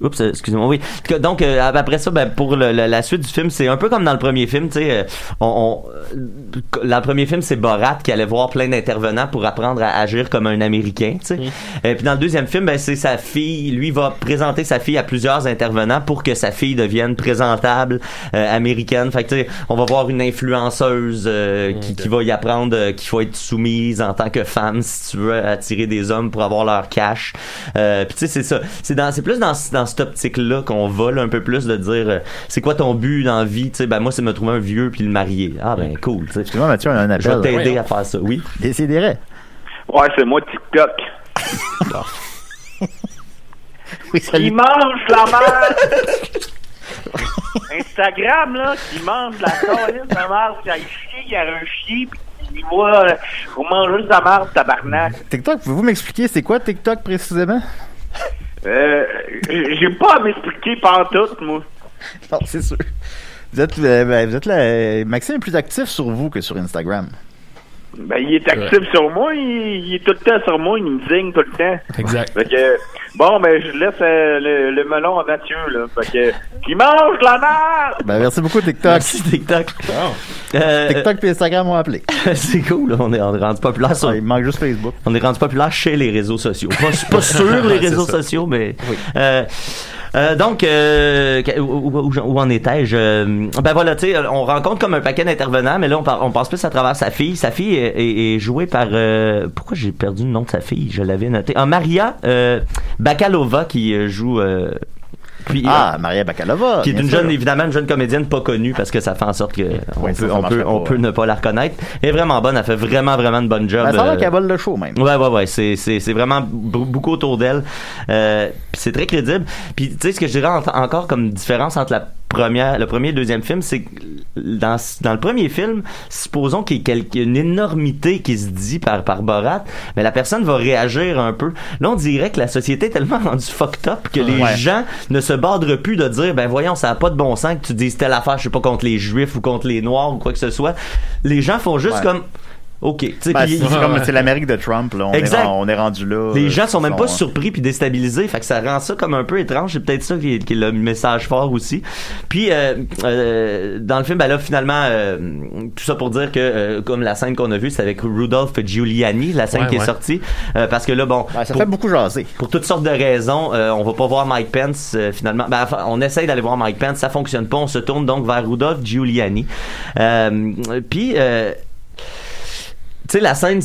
Oups, euh, excusez-moi, oui. Donc, euh, après ça, ben, pour le- le- la suite du film, c'est un peu comme dans le premier film, tu sais, euh, on, on- euh, dans le premier film, c'est Borat qui allait voir plein d'intervenants pour apprendre à agir comme un Américain, tu sais. Et puis dans le deuxième film, ben, c'est sa fille, lui va présenter sa fille à plusieurs intervenants pour que sa fille devienne présentable euh, américaine. Fait que, tu sais, on va voir une influenceuse euh, qui, qui va y apprendre euh, qu'il faut être soumise en tant que femme si tu veux attirer des hommes pour avoir leur cash. Euh, puis tu sais, c'est ça. C'est dans, c'est plus dans, dans cette optique-là qu'on va là, un peu plus de dire euh, c'est quoi ton but dans la vie. Tu sais, ben moi, c'est me trouver un vieux puis le marier. Ah ben cool. tu sais. Mathieu, on a un Je vais appel. t'aider à faire ça. Oui. Décidérez. Ouais, c'est moi TikTok. Oui. Qui mange la merde! Instagram, là, qui mange la calice de merde, qui a un chien, il y a un chien, pis il voit, euh, on mange juste de la merde, tabarnak. TikTok, pouvez-vous m'expliquer c'est quoi TikTok précisément? Euh, j'ai pas à m'expliquer pantoute, moi. Non, c'est sûr. Vous êtes, euh, ben, vous êtes là, Maxime est plus actif sur vous que sur Instagram. Ben, il est actif sur moi, il, il est tout le temps sur moi, il me digne tout le temps. Exact. Fait que, bon, ben, je laisse euh, le, le melon à Mathieu, là. Fait que, qui mange la merde! Ben, merci beaucoup, TikTok. Merci TikTok. Euh, TikTok et Instagram ont appelé. c'est cool. là. On est, on est rendu populaire sur. Ah, il manque juste Facebook. On est rendu populaire chez les réseaux sociaux. Pas, pas sur les réseaux sociaux, mais. Euh, euh, donc, euh, où- où- où en étais-je? Euh, Ben voilà, tu sais, on rencontre comme un paquet d'intervenants, mais là, on, par- on passe plus à travers sa fille. Sa fille est, est- est jouée par... euh, pourquoi j'ai perdu le nom de sa fille? Je l'avais noté. Ah, Maria euh, Bakalova qui euh, joue... euh, puis, Ah, Maria Bakalova. qui est une sûr. jeune, évidemment, une jeune comédienne pas connue parce que ça fait en sorte que on Ouais, ça, peut, on peut, on peut ouais. ne pas la reconnaître. Elle est vraiment bonne, elle fait vraiment, vraiment une bonne job. Ben, ça a euh, qu'elle vole le show, même. Ouais, ouais, ouais. C'est, c'est, c'est vraiment beaucoup autour d'elle. Euh, c'est très crédible. Puis, tu sais, ce que je dirais en- encore comme différence entre la première, le premier et le deuxième film, c'est que dans, dans le premier film, supposons qu'il y ait une énormité qui se dit par, par Borat, mais la personne va réagir un peu. Là, on dirait que la société est tellement rendue fucked up que les Ouais. gens ne se bordent plus de dire, ben voyons, ça n'a pas de bon sens que tu dises telle affaire, je sais pas, contre les juifs ou contre les noirs ou quoi que ce soit. Les gens font juste Ouais. comme, OK. Tu sais, Ben, c'est comme c'est l'Amérique de Trump, là. On, Exact. Est, on est rendu là. les gens sont même pas surpris puis déstabilisés, fait que ça rend ça comme un peu étrange. C'est peut-être ça qui est, qui est le message fort aussi. Puis euh, euh, dans le film, ben là finalement, euh, tout ça pour dire que euh, comme la scène qu'on a vue, c'est avec Rudolph Giuliani, la scène Ouais, qui est sortie, euh, parce que là bon, Ouais, ça pour, fait beaucoup jaser. pour toutes sortes de raisons, euh, on va pas voir Mike Pence euh, finalement. Ben, on essaye d'aller voir Mike Pence, ça fonctionne pas. On se tourne donc vers Rudolph Giuliani. Euh, puis euh, tu sais, la scène,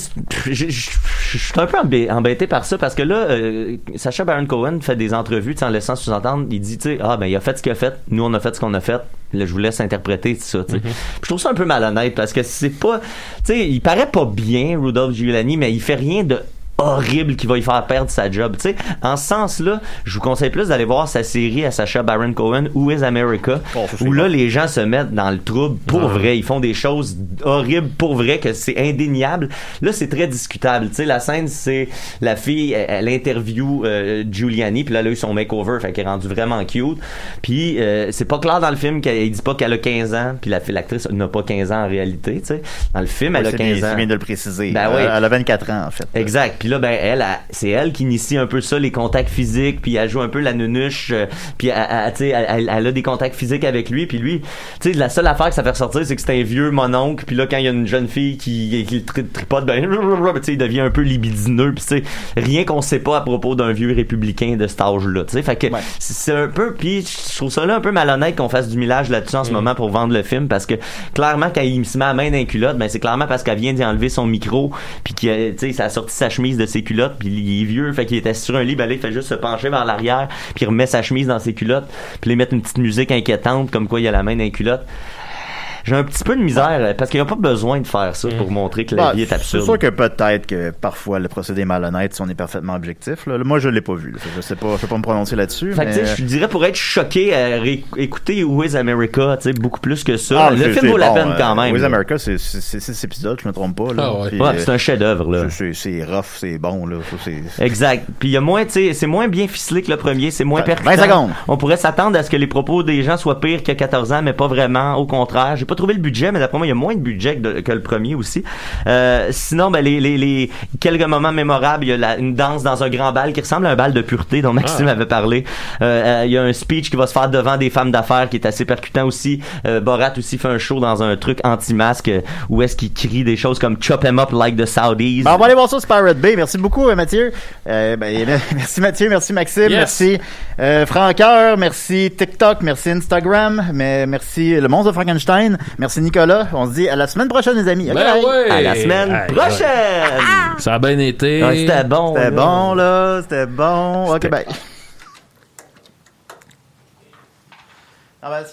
je suis un peu embê- embêté par ça parce que là, euh, Sacha Baron Cohen fait des entrevues, en laissant sous-entendre, il dit, tu sais, ah ben il a fait ce qu'il a fait, nous on a fait ce qu'on a fait, là je vous laisse interpréter tout ça, tu sais. Puis Je trouve ça un peu malhonnête parce que c'est pas, tu sais, il paraît pas bien Rudolph Giuliani, mais il fait rien de horrible qui va lui faire perdre sa job. Tu sais, en ce sens-là, je vous conseille plus d'aller voir sa série à Sacha Baron Cohen, Who is America, où là, les gens se mettent dans le trouble pour vrai. Ils font des choses horribles pour vrai, que c'est indéniable. Là, c'est très discutable. Tu sais, la scène, c'est la fille, elle, elle interview euh, Giuliani, puis là, elle a eu son makeover, fait qu'elle est rendue vraiment cute. Puis, euh, c'est pas clair dans le film qu'elle dit pas qu'elle a 15 ans, puis la l'actrice n'a pas 15 ans en réalité, tu sais. Dans le film, elle a C'est 15 bien- ans. c'est bien de le préciser. Ben oui. Elle a 24 ans, en fait. Exact. Puis là, ben elle, elle- c'est elle qui initie un peu ça, les contacts physiques, puis elle joue un peu la nunuche, euh, puis elle, elle- tu sais, elle, elle- a des contacts physiques avec lui, puis lui, tu sais, la seule affaire que ça fait ressortir, c'est que c'est un vieux mononcle, puis là, quand il y a une jeune fille qui, qui le tri- tripote, ben, tu sais, il devient un peu libidineux, puis tu sais, rien qu'on sait pas à propos d'un vieux républicain de cet âge-là, tu sais, fait que c'est- c'est un peu, puis je trouve ça là un peu malhonnête qu'on fasse du millage là-dessus en ce moment pour vendre le film, parce que clairement, quand il se met à main d'un culotte, ben c'est clairement parce qu'elle vient d'y enlever son micro, puis qu'il a- tu sais, ça a sorti sa chemise de ses culottes, puis il est vieux, fait qu'il était sur un lit, ben là, il fait juste se pencher vers l'arrière, puis il remet sa chemise dans ses culottes, puis il met une petite musique inquiétante, comme quoi il a la main d'un culotte. J'ai un petit peu de misère, euh, parce qu'il n'y a pas besoin de faire ça pour montrer que la Bah, vie est C'est absurde. sûr que peut-être que parfois le procédé est malhonnête si on est parfaitement objectif. là. Moi, je l'ai pas vu. là. Je sais pas, je peux pas me prononcer là-dessus. Fait que, tu mais- sais, je dirais pour être choqué, euh, ré- écouter Who is America, tu sais, beaucoup plus que ça. Ah, le c'est- film c'est vaut la bon, peine euh, quand même. Wiz là. America, c'est c'est- c'est six épisodes, je me trompe pas. Là. Ah ouais. Euh, c'est un chef-d'œuvre, là. c'est- C'est rough, c'est bon. là. C'est- Exact. Puis il y a moins, tu sais, c'est moins bien ficelé que le premier, c'est moins Vingt- percutant. 20 secondes. On pourrait s'attendre à ce que les propos des gens soient pires que 14 ans, mais pas vraiment. Au contraire, j'ai pas trouvé le budget, mais d'après moi, il y a moins de budget que, de- que le premier aussi. Euh, sinon, ben les, les, les quelques moments mémorables, il y a la- une danse dans un grand bal qui ressemble à un bal de pureté dont Maxime Ah. avait parlé. Euh, euh, il y a un speech qui va se faire devant des femmes d'affaires qui est assez percutant aussi. Euh, Borat aussi fait un show dans un truc anti-masque où est-ce qu'il crie des choses comme chop him up like the Saudis. Ben, on va aller voir ça sur Pirate Bay. Merci beaucoup, euh, Mathieu. Euh, ben, merci Mathieu, merci Maxime, Yes. merci euh, Francoeur, merci TikTok, merci Instagram, mais merci le monstre de Frankenstein, merci Nicolas. On se dit à la semaine prochaine, les amis. Ok, Ben ouais. À la semaine prochaine! Ça a bien été. C'était bon. C'était là. bon, là. C'était bon. Ok, bye. Ah, ben,